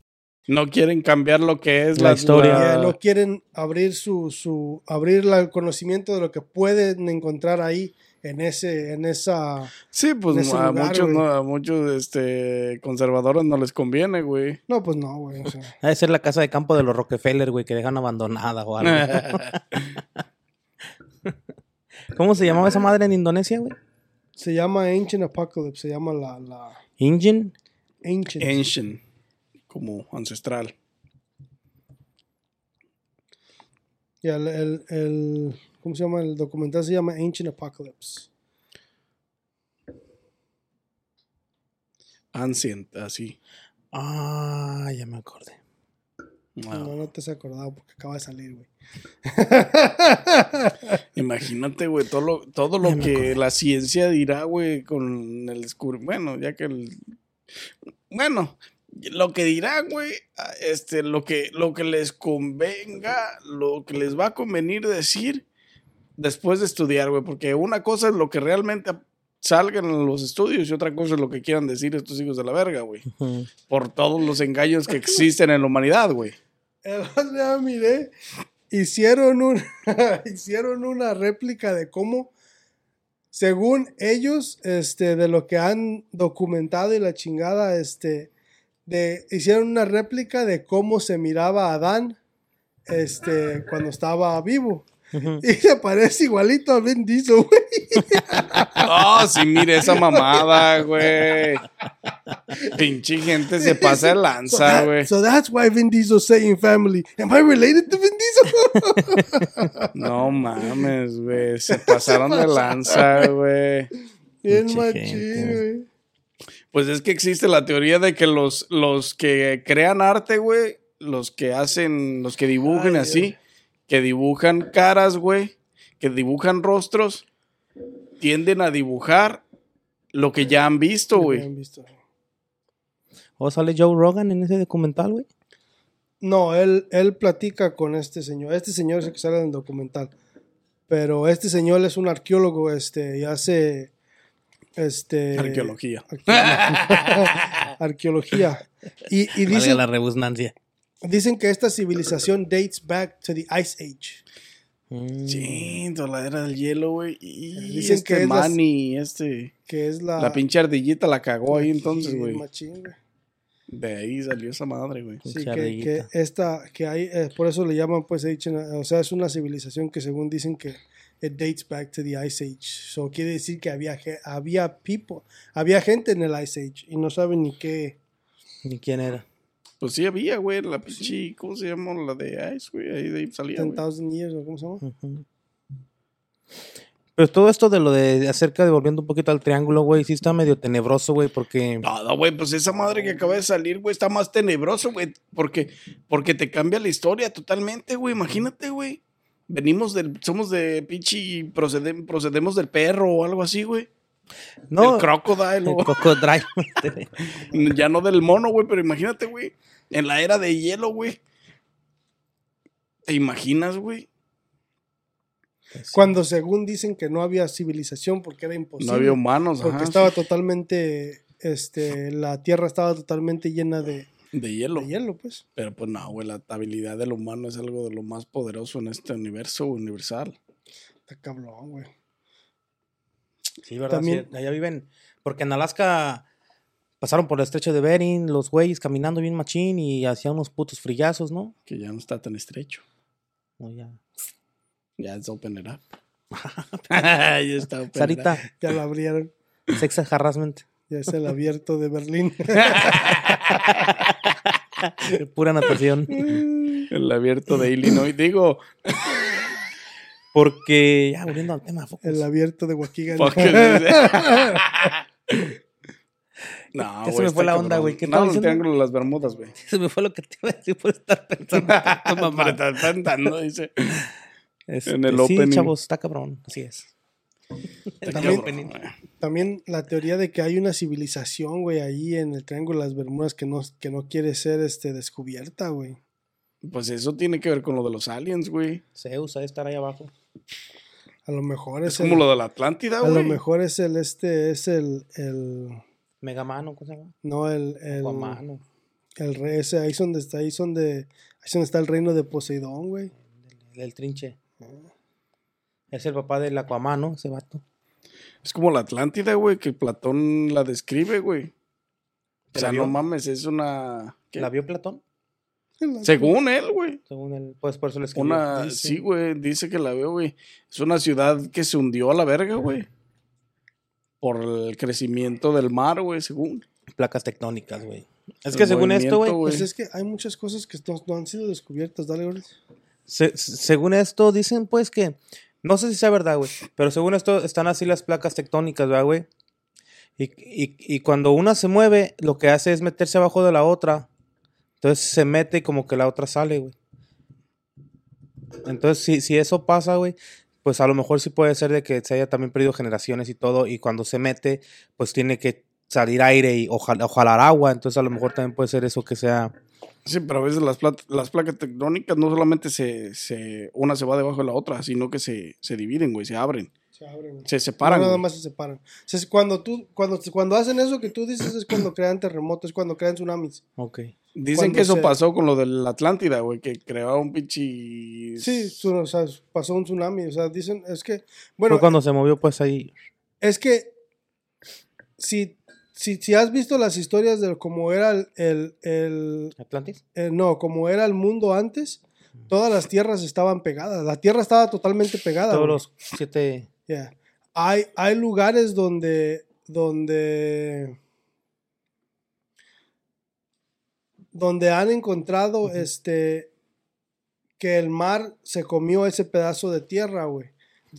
No quieren cambiar lo que es La la, historia. no quieren abrir su, su abrir la- el conocimiento de lo que pueden encontrar ahí en ese en esa Sí, pues a lugar, muchos, no, a muchos este, conservadores no les conviene, güey. no pues no güey o sea, Ha de ser la casa de campo de los Rockefeller, güey, que dejan abandonada o algo. ¿Cómo se llamaba esa madre en Indonesia, güey? se llama Ancient Apocalypse se llama la, la Engine. Ancient Ancient, como ancestral. Y el, el, el- cómo se llama el documental se llama Ancient Apocalypse Ancient, así. Ah, ya me acordé. Ah, no no te has acordado porque acaba de salir güey Imagínate, güey, todo lo, todo lo Ya que acordé. la ciencia dirá, güey, con el descubrimiento. Bueno, ya que el. Bueno, lo que dirá, güey, ah, este, lo que, lo que les convenga, lo que les va a convenir decir después de estudiar, güey, porque una cosa es lo que realmente salgan en los estudios y otra cosa es lo que quieran decir estos hijos de la verga, güey. Por todos los engaños que existen en la humanidad, güey. Día miré, hicieron, un, hicieron una réplica de cómo, según ellos, este, de lo que han documentado y la chingada, este, de, hicieron una réplica de cómo se miraba a Adán este, cuando estaba vivo. Y se parece igualito a Vin Diesel, güey. Oh, sí, mire esa mamada, güey. Pinche gente se pasa de So, lanza, that- güey. so that's why Vin Diesel saying family. Am I related to Vin Diesel? No mames, güey. Se pasaron de lanza, güey. Bien machín, güey. Pues es que existe la teoría de que los, los que crean arte, güey, los que hacen, los que dibujan Ay, así, Dios. que dibujan caras, güey, que dibujan rostros, tienden a dibujar lo que ya han visto, güey. ¿O sale Joe Rogan en ese documental, güey? No, él, él platica con este señor. Este señor es el que sale en el documental. Pero este señor es un arqueólogo, este, y hace este Arqueología. arqueología. Arqueología. Y, y dicen, la rebusnancia. dicen que esta civilización dates back to the Ice Age. Mm. Sí, la era del hielo, güey. Y Dicen este que es este, Que es la. la pinche ardillita la cagó ahí entonces, güey. De ahí salió esa madre, güey. Sí, Pinche que, que ardillita. esta, que hay, eh, por eso le llaman pues ancient, o sea, es una civilización que según dicen que it dates back to the Ice Age. So quiere decir que había, ge- había people, había gente en el Ice Age y no saben ni qué. ¿Y quién era? Pues sí había, güey, la pinche, ¿cómo se llama? La de Ice, güey. Ahí de ahí salía, güey. 10,000 years o cómo se llama. Pero todo esto de lo de acerca de volviendo un poquito al triángulo, güey, sí está medio tenebroso, güey, porque no, güey, pues esa madre que acaba de salir, güey, está más tenebroso, güey, porque, porque te cambia la historia totalmente, güey, imagínate, güey. Venimos del, somos de pinche, procede- procedemos del perro o algo así, güey. no, Del crocodile, el o- cocodrilo. ya no del mono, güey, pero imagínate, güey, en la era de hielo, güey. ¿Te imaginas, güey? Cuando según dicen que no había civilización porque era imposible. No había humanos, Porque ajá, estaba totalmente, este, la tierra estaba totalmente llena de, de hielo. de hielo, pues. Pero pues no, güey, la habilidad del humano es algo de lo más poderoso en este universo universal. Está cabrón, güey. Sí, ¿verdad? También- Sí, allá viven. Porque en Alaska pasaron por el estrecho de Bering, los güeyes caminando bien machín y hacían unos putos frillazos, ¿no? Que ya no está tan estrecho. No, ya. Ya es open it up. ya está open it up. Sarita, Ya la abrieron. sex harassment. Ya es el abierto de Berlín. Pura natación. El abierto de Illinois. Digo, Porque, ya volviendo al tema, focus. el abierto de Waukegan. No, Ya se me fue la onda, güey. ¿Qué No, el triángulo de las Bermudas, güey. Se me fue lo que te iba a decir por estar pensando. Tu mamá. Pero está cantando, dice. Este, en el sí, opening. chavos, está cabrón. Así es. También-. También la teoría de que hay una civilización, güey, ahí en el Triángulo de las Bermudas que no, que no quiere ser este, descubierta, güey. Pues eso tiene que ver con lo de los aliens, güey. Zeus ha de estar ahí abajo. A lo mejor es, Es como el, lo de la Atlántida, a güey. lo mejor es el este, es el, el Megamano, ¿cómo se llama? no el, el, el rey ese, ahí es donde está, ahí es donde, ahí es donde está el reino de Poseidón, güey. El, el trinche. Es el papá del Aquamano, ese vato. Es como la Atlántida, güey, que Platón la describe, güey. O ¿Te sea, no mames, es una... ¿qué? ¿La vio Platón? Según él, güey. Según él, pues por eso le escribió. Una, sí, güey, dice que la veo, güey. Es una ciudad que se hundió a la verga, güey. Por el crecimiento del mar, güey, según. Placas tectónicas, güey. Es El que según esto, güey, Pues es que hay muchas cosas que no, no han sido descubiertas, dale, güey. se- según esto dicen pues que, no sé si sea verdad, güey, pero según esto están así las placas tectónicas, ¿verdad, güey? Y, y, y cuando una se mueve, lo que hace es meterse abajo de la otra. Entonces se mete y como que la otra sale, güey. Entonces, si, si eso pasa, güey, pues a lo mejor sí puede ser de que se haya también perdido generaciones y todo, y cuando se mete, pues tiene que salir aire y o, jal- o jalar agua, entonces a lo mejor también puede ser eso que sea... Sí, pero a veces las, las placas tectónicas no solamente se, se... Una se va debajo de la otra, sino que se, se dividen, güey, se abren. Se abren. Se separan, No, nada güey. más se separan. O sea, es cuando tú, cuando, cuando hacen eso que tú dices es cuando crean terremotos, es cuando crean tsunamis. Ok. Dicen cuando que eso se- pasó con lo de la Atlántida, güey, que creaba un pinche... Sí, su- o sea, pasó un tsunami. O sea, dicen, es que, bueno, Fue cuando se movió pues ahí. es que si, si, si has visto las historias de cómo era el, el, el- Atlantis. eh, no, como era el mundo antes, todas las tierras estaban pegadas. La tierra estaba totalmente pegada. Todos güey. los siete. Yeah. Hay, hay lugares donde, donde, donde han encontrado este que el mar se comió ese pedazo de tierra, güey.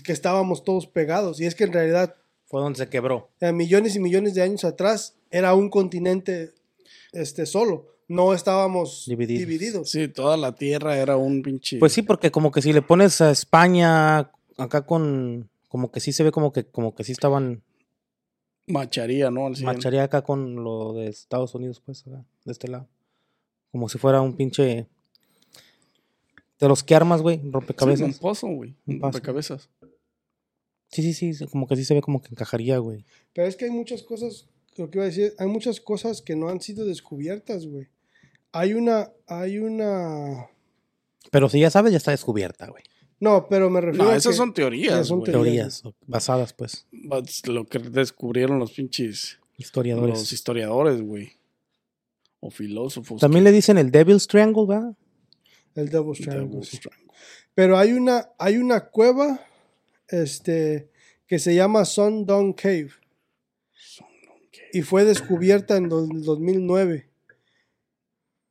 Que estábamos todos pegados. Y es que en realidad, Fue donde se quebró. eh, millones y millones de años atrás, era un continente este, solo. no estábamos Divididos. divididos. Sí, toda la tierra era un pinche. Pues sí, porque como que si le pones a España acá con. Como que sí se ve como que, como que sí estaban. Macharía, ¿no? Al. Marcharía acá con lo de Estados Unidos, pues, acá, de este lado. Como si fuera un pinche. De los que armas, güey, Sí, rompecabezas. un pozo, güey. Un rompecabezas. Sí, sí, sí, como que sí se ve como que encajaría, güey. Pero es que hay muchas cosas, lo que iba a decir, hay muchas cosas que no han sido descubiertas, güey. Hay una, hay una... Pero si ya sabes, ya está descubierta, güey. No, pero me refiero No, a esas que- son teorías. Ya son güey. teorías. Teorías basadas, pues, But Lo que descubrieron los pinches. historiadores. Los historiadores, güey. O filósofos. También le dicen el Devil's Triangle, ¿verdad? el Devil's Triangle, Devil's sí. Triangle. Pero hay una, hay una cueva, este, que se llama Sundong Cave. Y fue descubierta en do- 2009.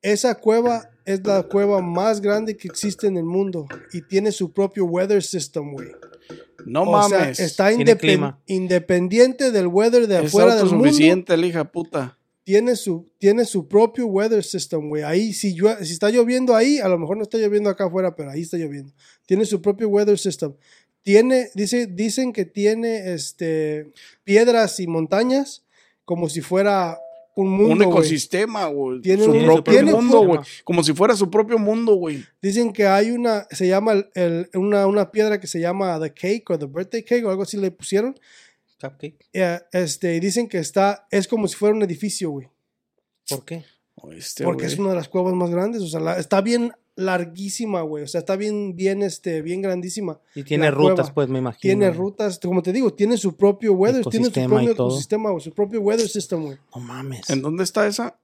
Esa cueva es la cueva más grande que existe en el mundo y tiene su propio weather system, güey. No o sea, mames. está Tiene indepen- clima. independiente del weather de es afuera del mundo. autosuficiente, el hija puta. Tiene su, tiene su propio weather system, güey. Ahí, si, si está lloviendo ahí, a lo mejor no está lloviendo acá afuera, pero ahí está lloviendo. Tiene su propio weather system. Tiene, dice, dicen que tiene este, piedras y montañas como si fuera un mundo. un ecosistema, güey. Tiene su un- propio tiene mundo, un- güey. Como si fuera su propio mundo, güey. Dicen que hay una, se llama el- el- una, una piedra que se llama The Cake o The Birthday Cake o algo así le pusieron. Cupcake. Eh, este, y dicen que está, es como si fuera un edificio, güey. ¿Por qué? O este, Porque es una de las cuevas más grandes. O sea, la- está bien larguísima, güey. O sea, está bien, bien, este, bien grandísima. Y tiene La rutas, cueva. pues, me imagino. Tiene rutas, como te digo, tiene su propio weather, tiene su propio ecosistema, güey, su propio weather system, güey. No mames. ¿En dónde está esa?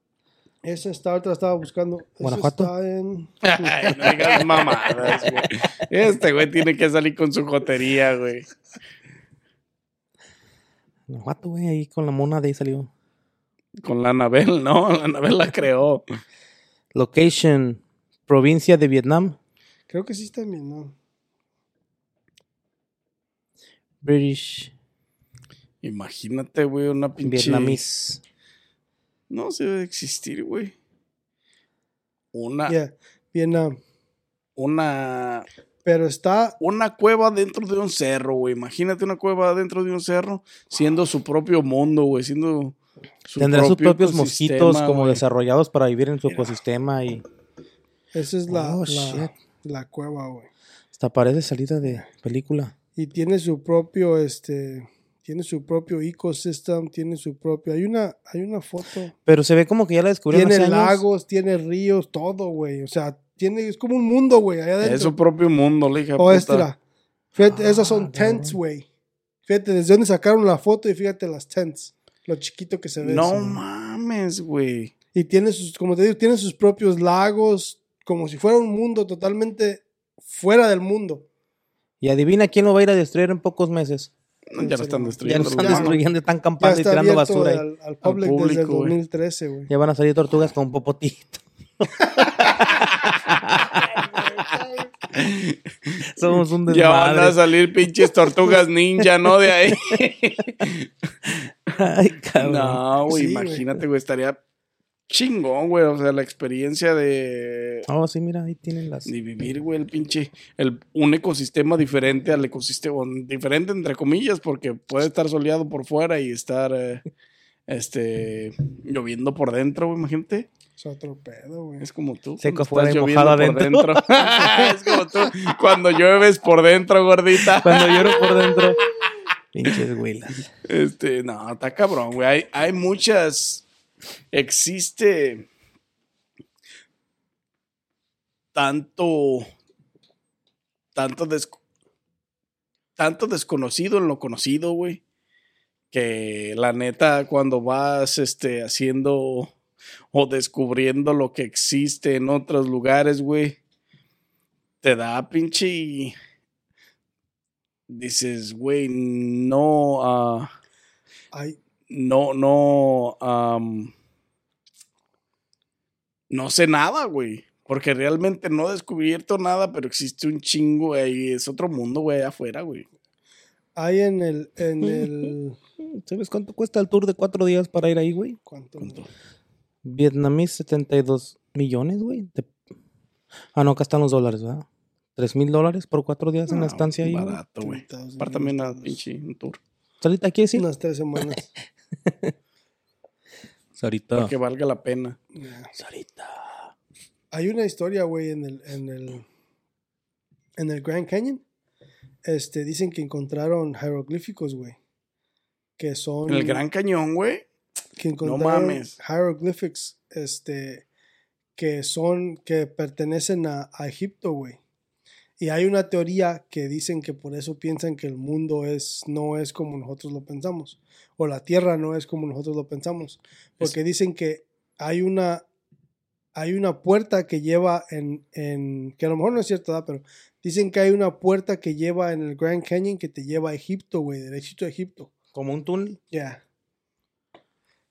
Esa está, ahorita la estaba buscando. ¿Guanajuato? Está en... Ay, no digas mamadas, güey. Este güey tiene que salir con su jotería, güey. Guanajuato, güey, ahí con la mona de ahí salió. Con la Anabel, ¿no? La Anabel la creó. Location, provincia de Vietnam, Creo que sí está en Vietnam. British, Imagínate, güey, una pinche. Vietnamese. No se debe existir, güey. Una, Yeah, Vietnam. una, Pero está, una cueva dentro de un cerro, güey. Imagínate una cueva dentro de un cerro, siendo su propio mundo, güey, siendo su Tendrá sus propio propios mosquitos como desarrollados para vivir en su Mira. ecosistema y esa es la, Oh, la, shit. la cueva, güey. hasta parece salida de película. Y tiene su propio, este, tiene su propio ecosystem, tiene su propio, hay una, hay una foto. Pero se ve como que ya la descubrieron Tiene hace años. lagos, tiene ríos, todo, güey. O sea, tiene, es como un mundo, güey, allá adentro. Es su propio mundo, la hija O puta. extra. Fíjate, esas Ah, son tents, güey. Fíjate, desde dónde sacaron la foto y fíjate las tents. Lo chiquito que se ve. No eso. mames, güey. Y tiene sus, como te digo, tiene sus propios lagos, como si fuera un mundo totalmente fuera del mundo. Y adivina quién lo va a ir a destruir en pocos meses. Ya lo están Ya destruyendo. lo están destruyendo, están Ya campando y tirando basura. al, al public desde el público, güey. 2013, güey. Ya van a salir tortugas con popotito. Somos un Ya van a desmadre. salir pinches tortugas ninja, ¿no? De ahí. Ay, cabrón. No, güey, Sí, güey. imagínate, güey, estaría chingón, güey. O sea, la experiencia de, Oh, sí, mira, ahí tienen las. de vivir, güey, el pinche, el, un ecosistema diferente al ecosistema, diferente entre comillas, porque puede estar soleado por fuera y estar, eh, este, lloviendo por dentro, güey, imagínate. Es otro pedo, güey. Es como tú. Seco estás y lloviendo mojado por adentro. es como tú cuando llueves por dentro, gordita. Cuando lloro por dentro. Pinches güilas. Este, no, está cabrón, güey. Hay, hay muchas. Existe. Tanto. Tanto, des- tanto desconocido en lo conocido, güey. Que la neta, cuando vas este, haciendo o descubriendo lo que existe en otros lugares, güey, te da pinche. Dices, güey, no. ah, no, no, am, no sé nada, güey. Porque realmente no he descubierto nada, pero existe un chingo ahí. Es otro mundo, güey, allá afuera, güey. hay en el, en el, ¿Sabes cuánto cuesta el tour de cuatro días para ir ahí, güey? ¿cuánto? ¿Cuánto? Vietnamís 72 millones, güey. de- Ah, no, acá están los dólares, ¿verdad? 3 mil dólares por cuatro días en la No, estancia ahí. Barato, güey. 30,000 Apártame una dólares. pinche un tour. Ahorita aquí decir. Unas tres semanas. Sarita. Para que valga la pena. Ya. Sarita. Hay una historia, güey, en el, en el en el Grand Canyon. Este, dicen que encontraron jeroglíficos, güey. Que son. En el Gran Cañón, güey. que encontraron mames. hieroglyphics, este, que son, que pertenecen a, a Egipto, güey. Y hay una teoría que dicen que por eso piensan que el mundo es, no es como nosotros lo pensamos. O la tierra no es como nosotros lo pensamos. Porque dicen que hay una, hay una puerta que lleva en, en, que a lo mejor no es cierto, ¿verdad? pero dicen que hay una puerta que lleva en el Grand Canyon que te lleva a Egipto, güey, derechito a Egipto. Como un túnel. Ya.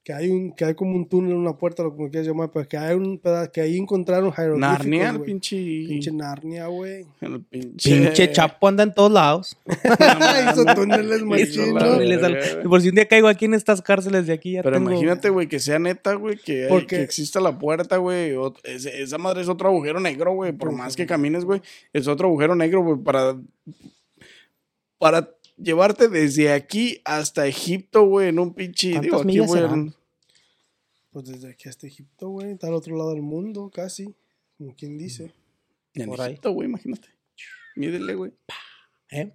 Que hay un, que hay como un túnel, una puerta, lo como quieras llamar, pero que hay un pedazo, que ahí encontraron jeroglíficos, Narnia, el güey. pinche. Pinche Narnia, güey. El pinche. Pinche Chapo anda en todos lados. Hizo túneles güey. Por si un día caigo aquí en estas cárceles de aquí, ya Pero tengo- imagínate, güey, que sea neta, güey, que, hay- Porque- que exista la puerta, güey. Esa madre es otro agujero negro, güey. Por más que camines, güey, es otro agujero negro, güey, para. Para llevarte desde aquí hasta Egipto, güey, en un pinche. ¿Cuántas Digo, aquí, millas güey. en- Pues desde aquí hasta Egipto, güey. Está al otro lado del mundo, casi. Como quien dice. En Por. Egipto, güey, imagínate. Mídele, güey. ¿Eh?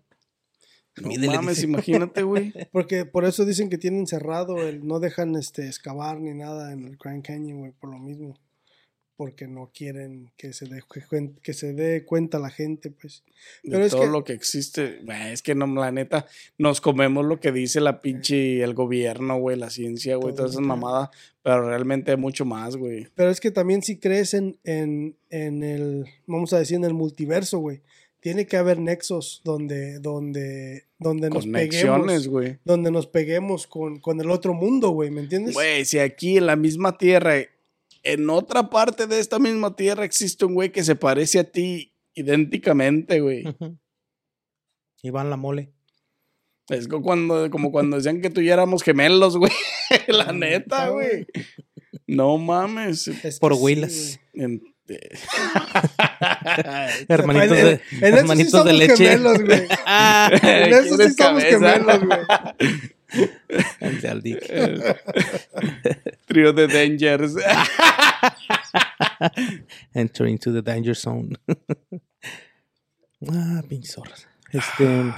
No Mídele, mames, dice. imagínate, güey. Porque por eso dicen que tienen cerrado el. No dejan este excavar ni nada en el Grand Canyon, güey, por lo mismo. Porque no quieren que se dé, que se dé cuenta la gente, pues. De es todo que- lo que existe. Es que no, la neta, nos comemos lo que dice la pinche, el gobierno, güey, la ciencia, güey, todas esas mamadas. Pero realmente hay mucho más, güey. Pero es que también si crees en, en, en el, vamos a decir, en el multiverso, güey. Tiene que haber nexos donde, donde, donde nos Conexiones, peguemos. güey. Donde nos peguemos con, con el otro mundo, güey, ¿me entiendes? Güey, si aquí en la misma tierra, en otra parte de esta misma tierra existe un güey que se parece a ti idénticamente, güey. Iván la mole. Es co- cuando, como cuando decían que tú y yo éramos gemelos, güey. la neta, güey. No mames. Es Por sí, Willis. En- Hermanitos de, en sí hermanitos de leche. gemelos, güey. En eso sí ¿Quieres somos cabeza? gemelos, güey. Al dick. Trío de Dangers. Enter into the danger zone. ah, pinches zorras. Este,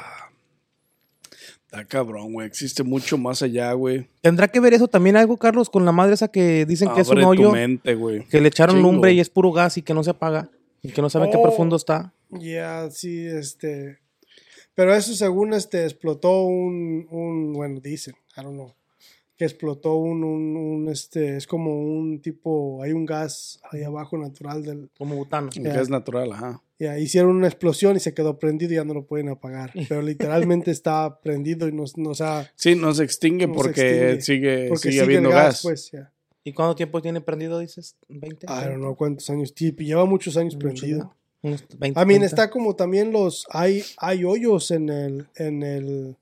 Está cabrón, güey. Existe mucho más allá, güey. ¿Tendrá que ver eso también algo, Carlos, con la madre esa que dicen que es un tu hoyo? mente, güey. Que le echaron Chingo. lumbre y es puro gas y que no se apaga. Y que no saben qué Oh. profundo está. Ya, sí, este. Pero eso según este explotó un, un bueno, dicen, I don't know, que explotó un, un, un, este, es como un tipo, hay un gas ahí abajo natural del, Como butano. Que Ya. es natural, ajá. ya, hicieron una explosión y se quedó prendido y ya no lo pueden apagar, pero literalmente está prendido y no, no o sea, Sí, no se extingue No se porque extingue. sigue, porque sigue sigue habiendo gas. gas, pues, ya. ¿Y cuánto tiempo tiene prendido, dices? ¿20? I don't know cuántos años, tiene, lleva muchos años Mucho, prendido. ¿no? Unos 20, A mí 30. está como también los hay hay hoyos en el en el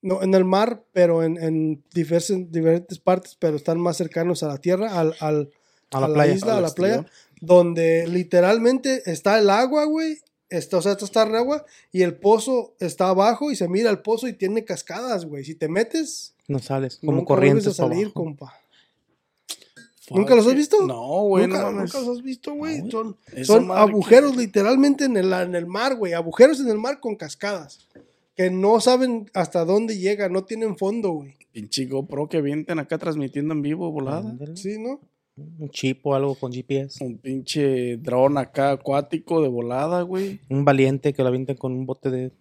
no en el mar, pero en, en diversas diferentes partes, pero están más cercanos a la tierra, al, al- A la playa. isla, a la playa, donde literalmente está el agua, güey. Está, o sea, esto está en agua y el pozo está abajo y se mira el pozo y tiene cascadas, güey. Si te metes, No sales. Como corrientes a para salir, compa. ¿Nunca los has visto? No, güey, ¿Nunca, nunca los has visto, güey. No, son son agujeros que- literalmente en el, en el mar, güey. Agujeros en el mar con cascadas. Que no saben hasta dónde llega, no tienen fondo, güey. Pinche GoPro que vienten acá transmitiendo en vivo volada. Ándale. Sí, ¿no? Un chip o algo con GPS. Un pinche dron acá acuático de volada, güey. Un valiente que lo avienten con un bote de.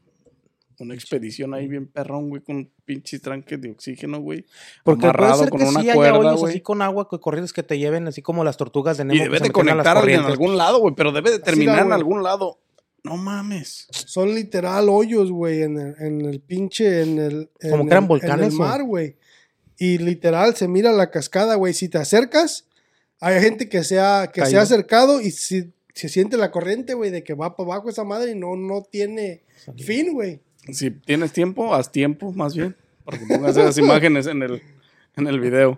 Una expedición ahí bien perrón, güey, con pinches tranques de oxígeno, güey. Porque puede amarrado ser con que una sí cuerda, güey. así con agua, que corrientes que te lleven, así como las tortugas de Nemo. Y que debe de conectar en algún lado, güey, pero debe de terminar en güey. algún lado. No mames. Son literal hoyos, güey, en el, en el pinche, en el... en Como que eran volcanes, En el ¿o? mar, güey. Y literal se mira la cascada, güey. Si te acercas, hay gente que se ha, que se ha acercado y si, se siente la corriente, güey, de que va para abajo esa madre y no, no tiene fin, güey. Si tienes tiempo, haz tiempo, más bien. Para que pongas esas imágenes en el, en el video.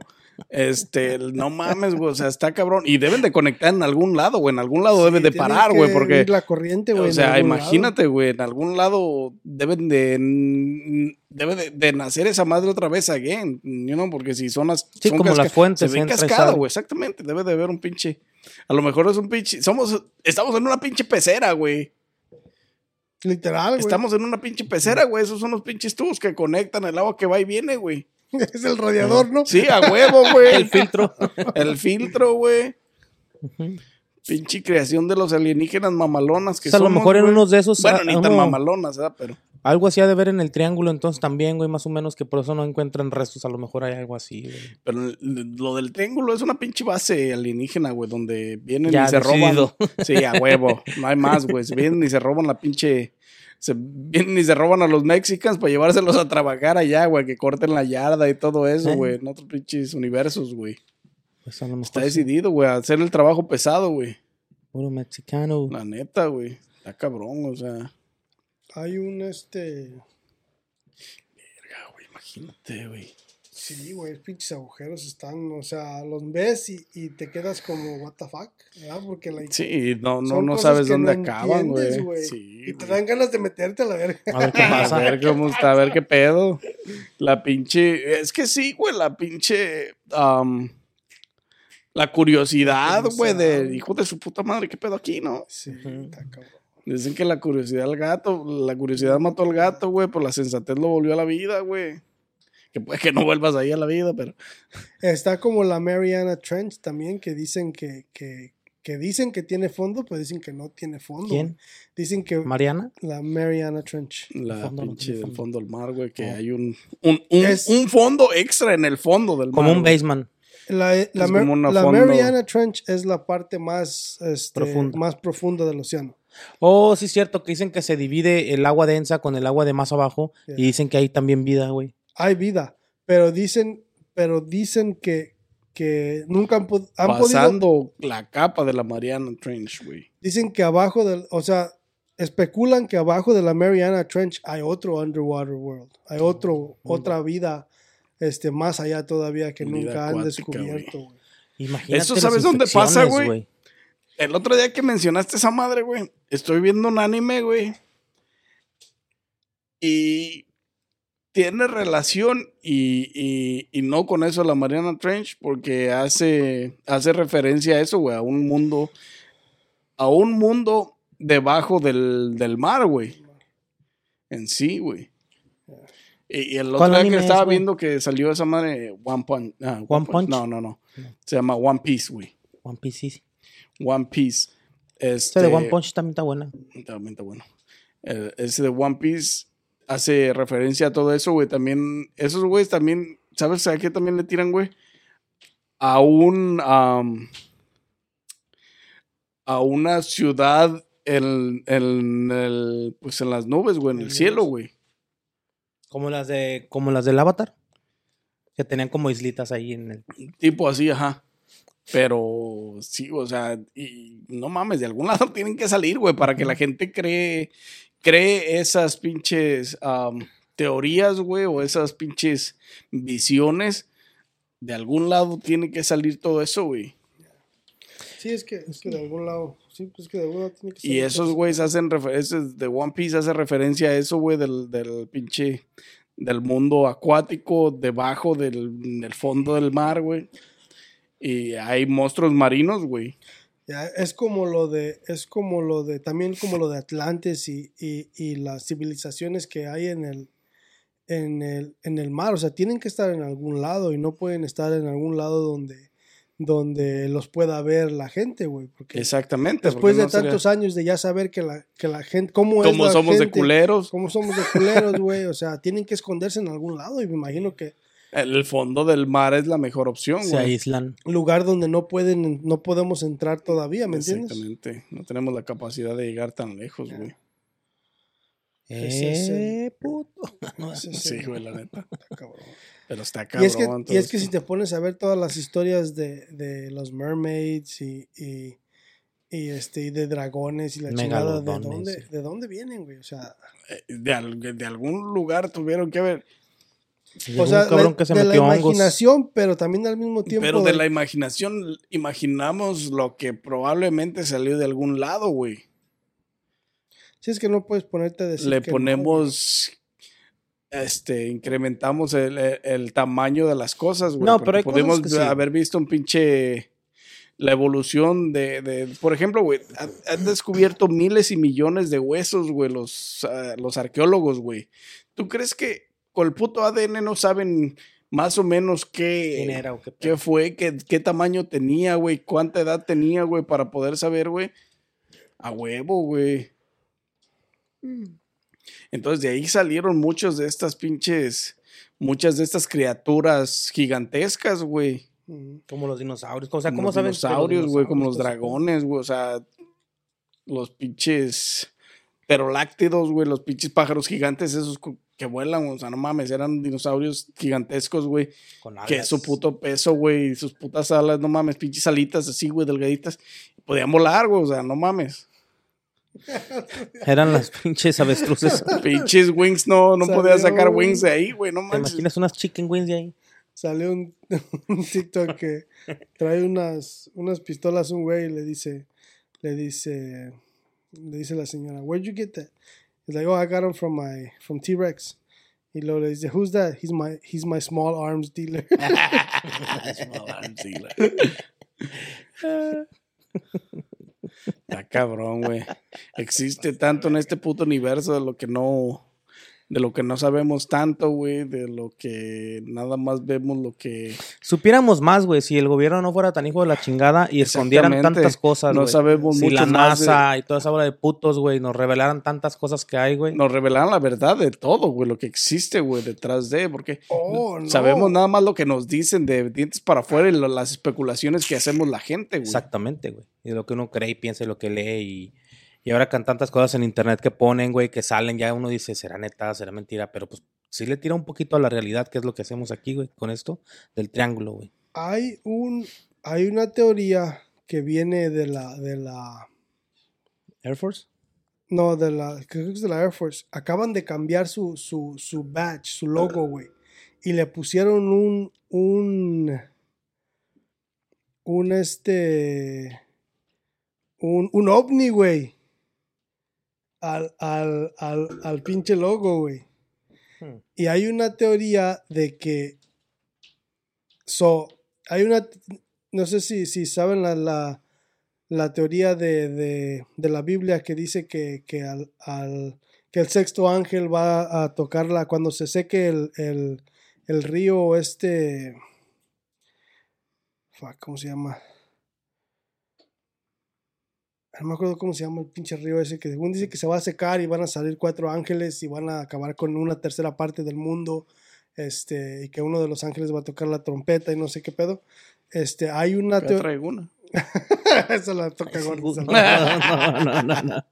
Este, no mames, güey. O sea, está cabrón. Y deben de conectar en algún lado, güey. En algún lado deben de parar, güey. Porque. la corriente, güey. O sea, imagínate, güey, en algún lado deben de debe de, de nacer esa madre otra vez again, you know, porque si son las Sí, son como las fuentes, se ve entra y cascada, güey, exactamente, debe de haber un pinche a lo mejor es un pinche somos estamos en una pinche pecera, güey. Literal, güey. Estamos en una pinche pecera, güey, esos son los pinches tubos que conectan el agua que va y viene, güey. es el radiador, ¿no? Sí, a huevo, güey. El filtro. El filtro, güey. Pinche creación de los alienígenas mamalonas que O sea, a lo mejor en güey. unos de esos, Bueno, ah, ni tan uno- mamalonas, ¿verdad? Pero Algo así ha de ver en el triángulo, entonces también, güey, más o menos que por eso no encuentran restos. A lo mejor hay algo así, güey. Pero lo del triángulo es una pinche base alienígena, güey, donde vienen Ya, y se decidido. roban. Sí, a huevo. No hay más, güey. Se vienen y se roban la pinche. Se vienen y se roban a los mexicanos para llevárselos a trabajar allá, güey, que corten la yarda y todo eso, Eh. güey, en otros pinches universos, güey. Pues a lo mejor Está sí. decidido, güey, a hacer el trabajo pesado, güey. Puro mexicano. La neta, güey. Está cabrón, o sea. Hay un, este... Verga, güey, imagínate, güey. Sí, güey, pinches agujeros están, o sea, los ves y, y te quedas como, what the fuck, ¿verdad? Porque la, Sí, no, no, no sabes dónde no acaban, güey. Sí, y te dan ganas de meterte a la verga. A ver qué A pasa. ver cómo está, a ver qué pedo. La pinche. Es que sí, güey, la pinche. am, la curiosidad, güey, de hijo de su puta madre, qué pedo aquí, ¿no? Sí, está cabrón. Dicen que la curiosidad al gato, la curiosidad mató al gato, güey, pues la sensatez lo volvió a la vida, güey. Que puede que no vuelvas ahí a la vida, pero. Está como la Mariana Trench también, que dicen que, que, que dicen que tiene fondo, pero dicen que no tiene fondo. ¿Quién? Dicen que ¿Mariana? la Mariana Trench. La fondo pinche del fondo. del mar, güey, que Oh. hay un, un, un, Es- un fondo extra en el fondo del mar. Como un baseman. La, la, Mar- como una la fondo- Mariana Trench es la parte más, este, Profunda. más profunda del océano. Oh, sí es cierto que dicen que se divide el agua densa con el agua de más abajo Yeah. y dicen que hay también vida, güey. Hay vida, pero dicen, pero dicen que, que nunca han, pod- han podido Pasando la capa de la Mariana Trench, güey. Dicen que abajo del, o sea, especulan que abajo de la Mariana Trench hay otro underwater world, hay otro, otra vida, este, más allá todavía que Vida nunca han acuática, descubierto. güey. Imagínate Eso sabes dónde pasa, güey? El otro día que mencionaste esa madre, güey, estoy viendo un anime, güey. Y tiene relación y, y- y no con eso la Mariana Trench, porque hace, hace referencia a eso, güey, a un mundo, a un mundo debajo del, del mar, güey. En sí, güey. Y, y el otro ¿Cuál día que es, estaba viendo que salió esa madre, One Punch. ah, One Punch? No, no, no. Se llama One Piece, güey. One Piece, sí. One Piece. Ese Este, de One Punch también está buena. También está bueno. Eh, ese de One Piece hace referencia a todo eso, güey. También, esos güeyes también, ¿sabes a qué también le tiran, güey? A un, am, a una ciudad en, en el, pues en las nubes, güey, en el cielo, güey. Como las de, como las del Avatar. Que tenían como islitas ahí en el. Tipo así, ajá. Pero sí, o sea, y no mames, de algún lado tienen que salir, güey, para que la gente cree, cree esas pinches am, teorías, güey, o esas pinches visiones. De algún lado tiene que salir todo eso, güey. Sí, es que, es que de algún lado, sí, pues que de algún lado tiene que Y ser. esos güeyes hacen referencia, de One Piece hace referencia a eso, güey, del, del pinche, del mundo acuático, debajo del, del fondo del mar, güey. Y hay monstruos marinos, güey. Ya, es como lo de, es como lo de, también como lo de Atlantes y, y, y las civilizaciones que hay en el, en el, en el mar. O sea, tienen que estar en algún lado y no pueden estar en algún lado donde, donde los pueda ver la gente, güey. Porque Exactamente. después porque de no sería- tantos años de ya saber que la, que la gente, cómo es Como la somos de gente, culeros, Cómo somos de culeros, güey. O sea, tienen que esconderse en algún lado y me imagino que el fondo del mar es la mejor opción, Se güey. aíslan. lugar donde no pueden, no podemos entrar todavía, ¿me entiendes? Exactamente. No tenemos la capacidad de llegar tan lejos, güey. Ese es el- Eh, puto. Ese es Sí, güey, la neta. está cabrón. Pero está Y cabrón. es, que, todo y es que si te pones a ver todas las historias de, de los mermaids y, y, y, este, y de dragones y la chingada, ¿de dónde, sí. ¿de dónde vienen, güey? O sea, Eh, De, al- de algún lugar tuvieron que O sea, un cabrón la- que se de la hongos. imaginación, pero también al mismo tiempo. Pero de la imaginación imaginamos lo que probablemente salió de algún lado, güey. Si es que no puedes ponerte a decir. Le que no, ponemos, este, incrementamos el, el- el tamaño de las cosas, güey. No, pero hay cosas podemos que sí. haber visto un pinche la evolución de, de- por ejemplo, güey, han, han descubierto miles y millones de huesos, güey, los, ah, los arqueólogos, güey. ¿Tú crees que con el puto ADN no saben más o menos qué, ¿Quién era o qué qué fue, qué, qué tamaño tenía, güey, cuánta edad tenía, güey, para poder saber, güey? A huevo, güey. Entonces de ahí salieron muchos de estas pinches, muchas de estas criaturas gigantescas, güey. Como los dinosaurios. O sea, Como ¿cómo los saben? dinosaurios, güey, como los dragones, güey, o sea, los pinches pteroláctidos, güey, los pinches pájaros gigantes esos que vuelan, o sea, no mames, eran dinosaurios gigantescos, güey, Con que su puto peso, güey, y sus putas alas, no mames, pinches alitas así, güey, delgaditas, podían volar, güey, o sea, no mames. Eran las pinches avestruces. Pinches wings, no, no podía sacar un- wings de ahí, güey, no ¿Te mames. imaginas unas chicken wings de ahí? Salió un, un TikTok que trae unas, unas pistolas un güey y le dice, le dice, le dice la señora, where'd you get that? He's like, oh, I got him from my, from T-Rex. He luego le dice, who's that? He's my, he's my small arms dealer. Está cabrón, güey. Existe tanto en este puto universo de lo que no. De lo que no sabemos tanto, güey. De lo que nada más vemos lo que. Supiéramos más, güey, si el gobierno no fuera tan hijo de la chingada y escondieran tantas cosas, No güey. sabemos Si mucho la más de- NASA y toda esa bola de putos, güey, nos revelaran tantas cosas que hay, güey. Nos revelaron la verdad de todo, güey. Lo que existe, güey, detrás de. Porque Oh, no. sabemos nada más lo que nos dicen de dientes para afuera y lo- las especulaciones que hacemos la gente, güey. Exactamente, güey. Y lo que uno cree y piensa y lo que lee y, y ahora con tantas cosas en internet que ponen, güey, que salen, ya uno dice, será neta, será mentira, pero pues sí le tira un poquito a la realidad, que es lo que hacemos aquí, güey, con esto del triángulo, güey. Hay un, hay una teoría que viene de la, de la, Air Force. no, de la, creo que es de la Air Force. Acaban de cambiar su, su, su badge, su logo, güey. Y le pusieron un, un, un este, un, un ovni, güey. Al, al, al, al pinche logo, güey. Hmm. Y hay una teoría de que, so, hay una, no sé si, si saben la, la, la teoría de, de, de la Biblia que dice que, que, al, al- que el sexto ángel va a tocarla cuando se seque el, el, el río este, fuck, ¿cómo se llama? No me acuerdo cómo se llama el pinche río ese que según dice que se va a secar y van a salir cuatro ángeles y van a acabar con una tercera parte del mundo. Este, y que uno de los ángeles va a tocar la trompeta y no sé qué pedo. Este, hay una teoría. traigo una. Esa la toca Sí, gordo, no, no, no, no.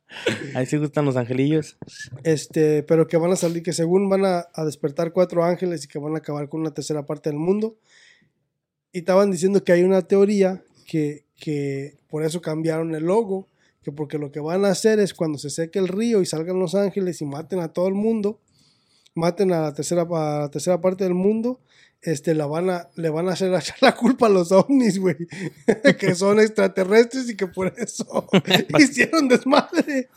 Ahí sí gustan los angelillos. Este, pero que van a salir, que según van a, a despertar cuatro ángeles y que van a acabar con una tercera parte del mundo. Y estaban diciendo que hay una teoría que, que por eso cambiaron el logo, que porque lo que van a hacer es cuando se seque el río y salgan los ángeles y maten a todo el mundo, maten a la tercera, a la tercera parte del mundo, este, la van a, le van a hacer echar la culpa a los ovnis, güey, que son extraterrestres y que por eso hicieron desmadre.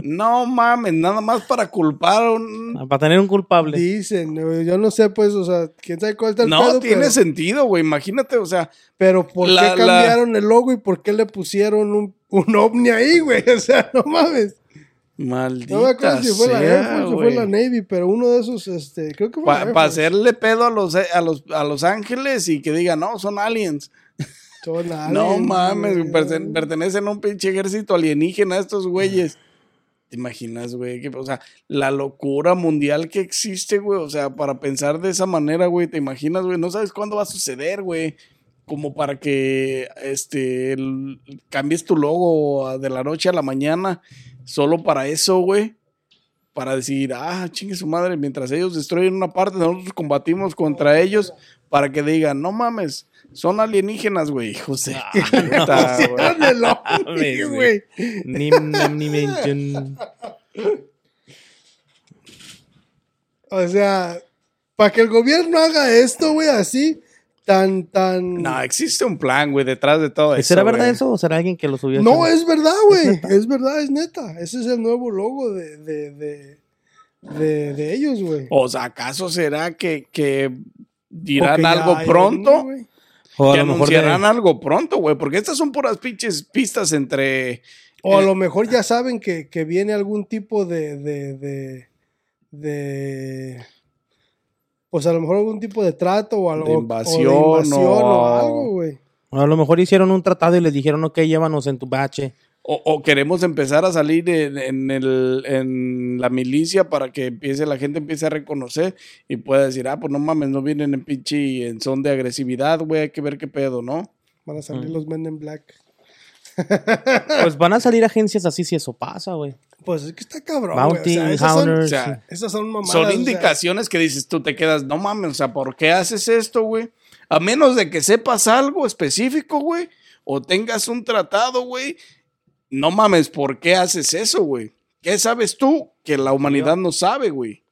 No mames, nada más para culpar a un. Para tener un culpable. Dicen, yo no sé, pues, o sea, quién sabe cuál está el No pedo, tiene pero, sentido, güey. Imagínate, o sea, pero ¿por La- qué la- cambiaron el logo y por qué le pusieron un, un ovni ahí, güey? O sea, no mames. maldita. No me acuerdo si fue la Air sea, Force fue la Navy, pero uno de esos, este, creo que fue Para hacerle pedo a los, a, los, a los ángeles y que digan, no, son aliens. Son no aliens, mames, güey. perten- pertenecen a un pinche ejército alienígena estos güeyes. ¿Te imaginas, güey? Que, O sea, la locura mundial que existe, güey. O sea, para pensar de esa manera, güey, ¿te imaginas, güey? No sabes cuándo va a suceder, güey. Como para que este el- cambies tu logo de la noche a la mañana. Solo para eso, güey. Para decir, ah, chingue su madre, mientras ellos destruyen una parte, nosotros combatimos contra ellos. Para que digan, no mames, son alienígenas, güey. Hijos de puta, güey. Ni, ni mention. O sea, para que el gobierno haga esto, güey, así, tan, tan... No, existe un plan, güey, detrás de todo eso. ¿Será verdad güey. eso o será alguien que lo subió? No, es verdad, güey. Es verdad, es neta. Ese es el nuevo logo de, de, de, de, de ellos, güey. O sea, ¿acaso será que, que dirán algo pronto? O a que lo mejor de- algo pronto, güey, porque estas son puras pinches pistas entre... O a Eh, lo mejor ya saben que, que viene algún tipo de, de, de, de- Pues a lo mejor algún tipo de trato o algo. De o invasión invasión o- o algo, güey. a lo mejor hicieron un tratado y les dijeron, ok, llévanos en tu bache. O, o queremos empezar a salir en, en el, en la milicia para que empiece la gente empiece a reconocer y pueda decir, ah, pues no mames, no vienen en pinche en son de agresividad, güey, hay que ver qué pedo, ¿no? Van a salir los Men in Black. Pues van a salir agencias así si eso pasa, güey. Pues es que está cabrón. Bounty, güey. O sea, esas son, o sea, esas son mamadas. Son o sea, indicaciones que dices, tú te quedas, no mames, o sea, ¿por qué haces esto, güey? A menos de que sepas algo específico, güey, o tengas un tratado, güey, no mames, ¿por qué haces eso, güey? ¿Qué sabes tú que la humanidad no sabe, güey?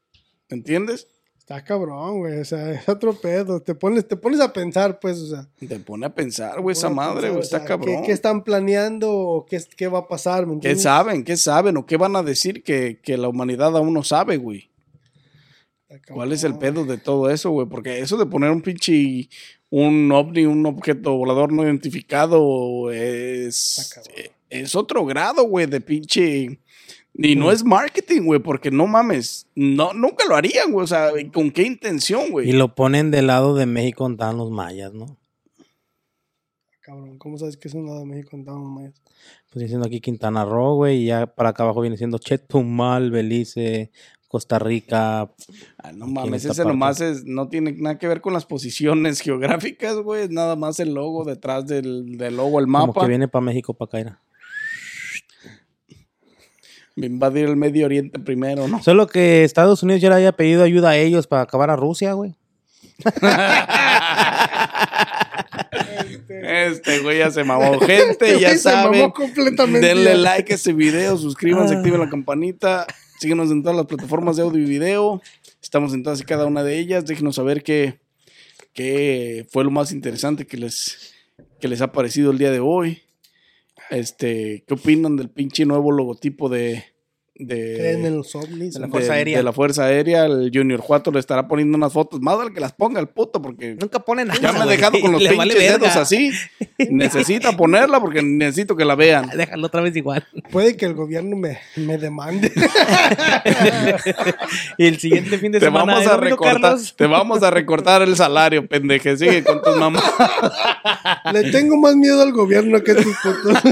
¿Entiendes? Está cabrón, güey. O sea, es otro pedo. Te pones, te pones a pensar, pues, o sea. Te pone a pensar, güey, esa madre, güey, o está sea, cabrón. ¿qué, qué están planeando o qué, qué va a pasar? ¿me ¿Qué saben? ¿Qué saben? ¿O qué van a decir que, que la humanidad aún no sabe, güey? ¿Cuál es el pedo de todo eso, güey? Porque eso de poner un pinche, un ovni, un objeto volador no identificado es, es otro grado, güey, de pinche... Y no es marketing, güey, porque no mames, no, nunca lo harían, güey, o sea, ¿con qué intención, Y güey? lo ponen del lado de México donde estaban los mayas, ¿no? Cabrón, ¿cómo sabes que es un lado de México en Estados Unidos? Pues diciendo aquí Quintana Roo, güey, y ya para acá abajo viene siendo Chetumal, Belice, Costa Rica. Ah, no mames, ese parte. nomás es, no tiene nada que ver con las posiciones geográficas, güey, es nada más el logo detrás del, del logo, el Como mapa. que viene para México, para acá. Invadir el Medio Oriente primero, ¿no? Solo que Estados Unidos ya le haya pedido ayuda a ellos para acabar a Rusia, güey. Este güey ya se mamó. Gente, ya se mamó saben. completamente. Denle like a este video, suscríbanse, activen la campanita. Síguenos en todas las plataformas de audio y video. Estamos en todas y cada una de ellas. Déjenos saber qué, qué fue lo más interesante que les, que les ha parecido el día de hoy. Este, ¿qué opinan del pinche nuevo logotipo de, de, Creen en los ovnis. De la. Fuerza de- Aérea. de la Fuerza Aérea? El Junior Juato le estará poniendo unas fotos. Más vale que las ponga el puto, porque Nunca ponen nada. ya me he dejado con los Le pinches vale dedos así. Necesita ponerla porque necesito que la vean. Déjalo otra vez igual. Puede que el gobierno me, me demande. y el siguiente fin de Te semana. vamos ¿eh, a recortar, Carlos? te vamos a recortar el salario, pendeje. Sigue con tus mamás. Le tengo más miedo al gobierno que a tus putos.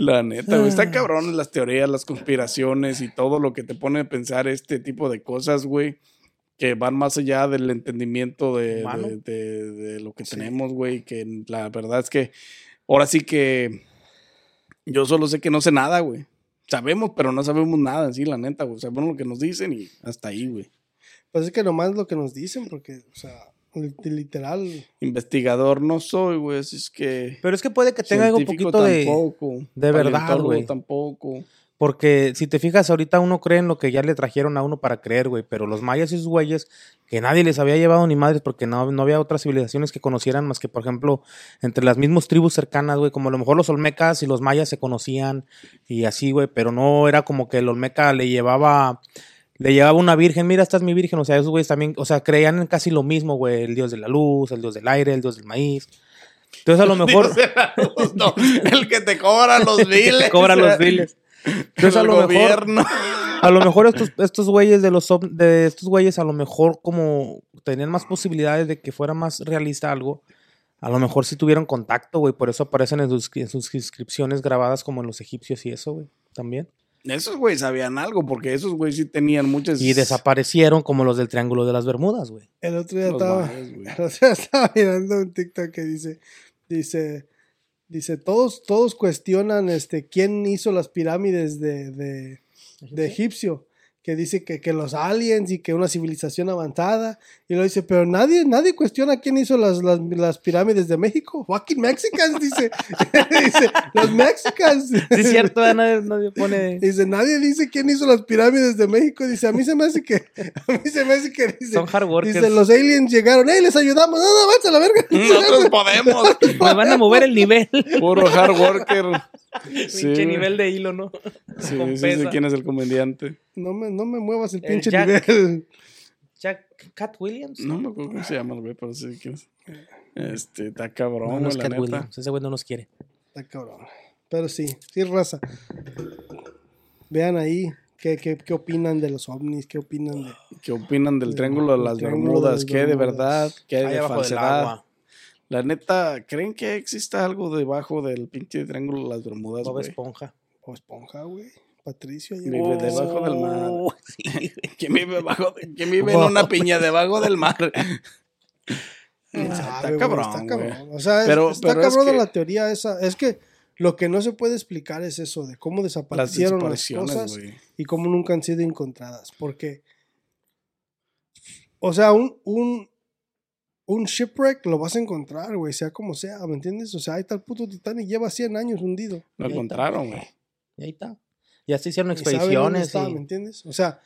La neta, güey. Está cabrón las teorías, las conspiraciones y todo lo que te pone a pensar este tipo de cosas, güey. Que van más allá del entendimiento de, Humano. de- de- de lo que tenemos, güey. Que la verdad es que ahora sí que yo solo sé que no sé nada, güey. Sabemos, pero no sabemos nada sí, la neta, güey. Sabemos lo que nos dicen y hasta ahí, güey. Pues es que nomás lo que nos dicen, porque, o sea, literal. Investigador no soy, güey. así Es que. Pero es que puede que tenga algo poquito de. tampoco, de verdad, paleontólogo güey. Tampoco. Porque si te fijas, ahorita uno cree en lo que ya le trajeron a uno para creer, güey. Pero los mayas y sus güeyes, que nadie les había llevado ni madres, porque no, no había otras civilizaciones que conocieran más que, por ejemplo, entre las mismas tribus cercanas, güey. Como a lo mejor los olmecas y los mayas se conocían y así, güey. Pero no era como que el olmeca le llevaba. Le llevaba una virgen, mira, esta es mi virgen. O sea, esos güeyes también, o sea, creían en casi lo mismo, güey. El dios de la luz, el dios del aire, el dios del maíz. Entonces, a lo mejor. Luz, no, el que te cobra los biles. te cobra los biles. Entonces, a lo mejor. gobierno. A lo mejor estos, estos güeyes de los de estos güeyes a lo mejor como tenían más posibilidades de que fuera más realista algo, a lo mejor sí tuvieron contacto, güey, por eso aparecen en sus, en sus inscripciones grabadas como en los egipcios y eso, güey, también. Esos güeyes sabían algo, porque esos güeyes sí tenían muchas. Y desaparecieron como los del Triángulo de las Bermudas, güey. El otro día Los estaba, güey. el otro día estaba mirando un TikTok que dice, dice, dice, todos, todos cuestionan este quién hizo las pirámides de, de, de egipcio. Que dice que, que los aliens y que una civilización avanzada. Y lo dice, pero nadie, nadie cuestiona quién hizo las, las, las pirámides de México. Fucking Mexicans, dice. dice, los Mexicans. Sí, es cierto, ¿eh? nadie, nadie pone. Dice, nadie dice quién hizo las pirámides de México. Dice, a mí se me hace que, a mí se me hace que dice. Son hard workers. Dice, los aliens llegaron, ¡ey, les ayudamos! No, no, avanza la verga. Nosotros podemos. Me van a mover el nivel. Puro hard worker. Sí, Pinche nivel de hilo, ¿no? Sí, Con sí, sí, quién es el comediante. No me, no me muevas el El pinche Jack. nivel. Jack Cat Williams. No me acuerdo cómo se llama el güey, pero sí es. Este, está cabrón, No, no es Cat neta. Williams. Ese güey no nos quiere. Está cabrón. Pero sí, sí, raza. Vean ahí qué, qué, qué opinan de los ovnis, qué opinan de... ¿Qué opinan del Triángulo de las Triángulo de Bermudas? las ¿Qué de verdad? ¿Qué hay Ahí de falsedad? agua. La neta, ¿creen que exista algo debajo del pinche Triángulo de las Bermudas, Bob? Esponja. O esponja, güey. Patricio. ahí Vive en- debajo del mar. Oh, sí, güey. ¿Quién vive, debajo de- quién vive en una piña debajo del mar? ¿Quién Ah, sabe, está cabrón, Está cabrón. O sea, Pero- está pero es cabrón que- la teoría esa. Es que lo que no se puede explicar es eso, de cómo desaparecieron las, cosas y cómo nunca han sido encontradas. Porque, o sea, un, un, un shipwreck lo vas a encontrar, güey, sea como sea, ¿me entiendes? O sea, ahí está el puto Titanic, lleva 100 años hundido. Lo encontraron, güey. Y ahí está. Ya se hicieron Y sabe dónde expediciones. está, y- ¿me entiendes? O sea,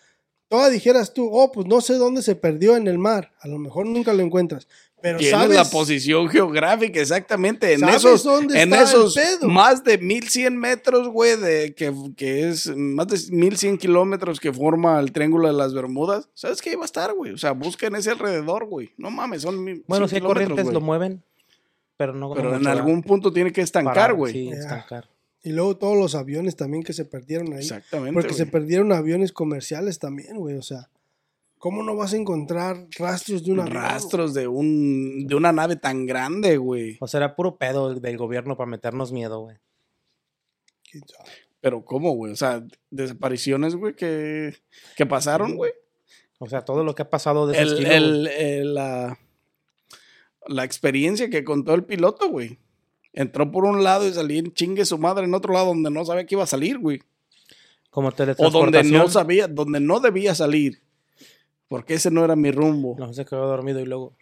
toda dijeras tú, oh, pues no sé dónde se perdió en el mar. A lo mejor nunca lo encuentras. Pero Tienes sabes la posición geográfica, exactamente. En ¿Sabes esos, dónde en está el esos pedo? más de 1100 metros, güey, de que, que es más de 1100 kilómetros que forma el Triángulo de las Bermudas. ¿Sabes qué iba a estar, güey? O sea, busquen ese alrededor, güey. No mames, son mil- Bueno, 100 si hay corrientes güey. lo mueven, pero no. Pero no en algún punto tiene que estancar, güey. Sí, estancar. Y luego todos los aviones también que se perdieron ahí. Exactamente. Porque se perdieron aviones comerciales también, güey. O sea, ¿cómo no vas a encontrar rastros de un avión? Rastros de un de una nave tan grande, güey. O será puro pedo del gobierno para meternos miedo, güey. Pero ¿cómo, güey? O sea, desapariciones, güey, que, que pasaron, güey. O sea, todo lo que ha pasado de ese El, estilo, güey. el- el- la, la experiencia que contó el piloto, güey. Entró por un lado y salía en chingue su madre en otro lado donde no sabía que iba a salir, güey. como O donde teletransportación. no sabía, donde no debía salir. Porque ese no era mi rumbo. No se quedó dormido y luego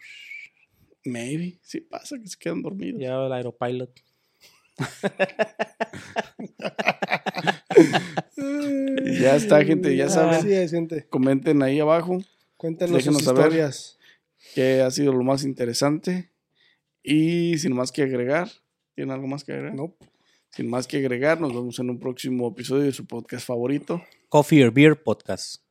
Maybe. Sí pasa que se quedan dormidos. ya el aeropilot. Ya está, gente, ya saben. Así es, gente. Comenten ahí abajo Cuéntanos Déjenos sus saber. historias. qué ha sido lo más interesante. Y sin más que agregar, ¿tienen algo más que agregar? No. Sin más que agregar, nos vemos en un próximo episodio de su podcast favorito. Coffee or Beer Podcast.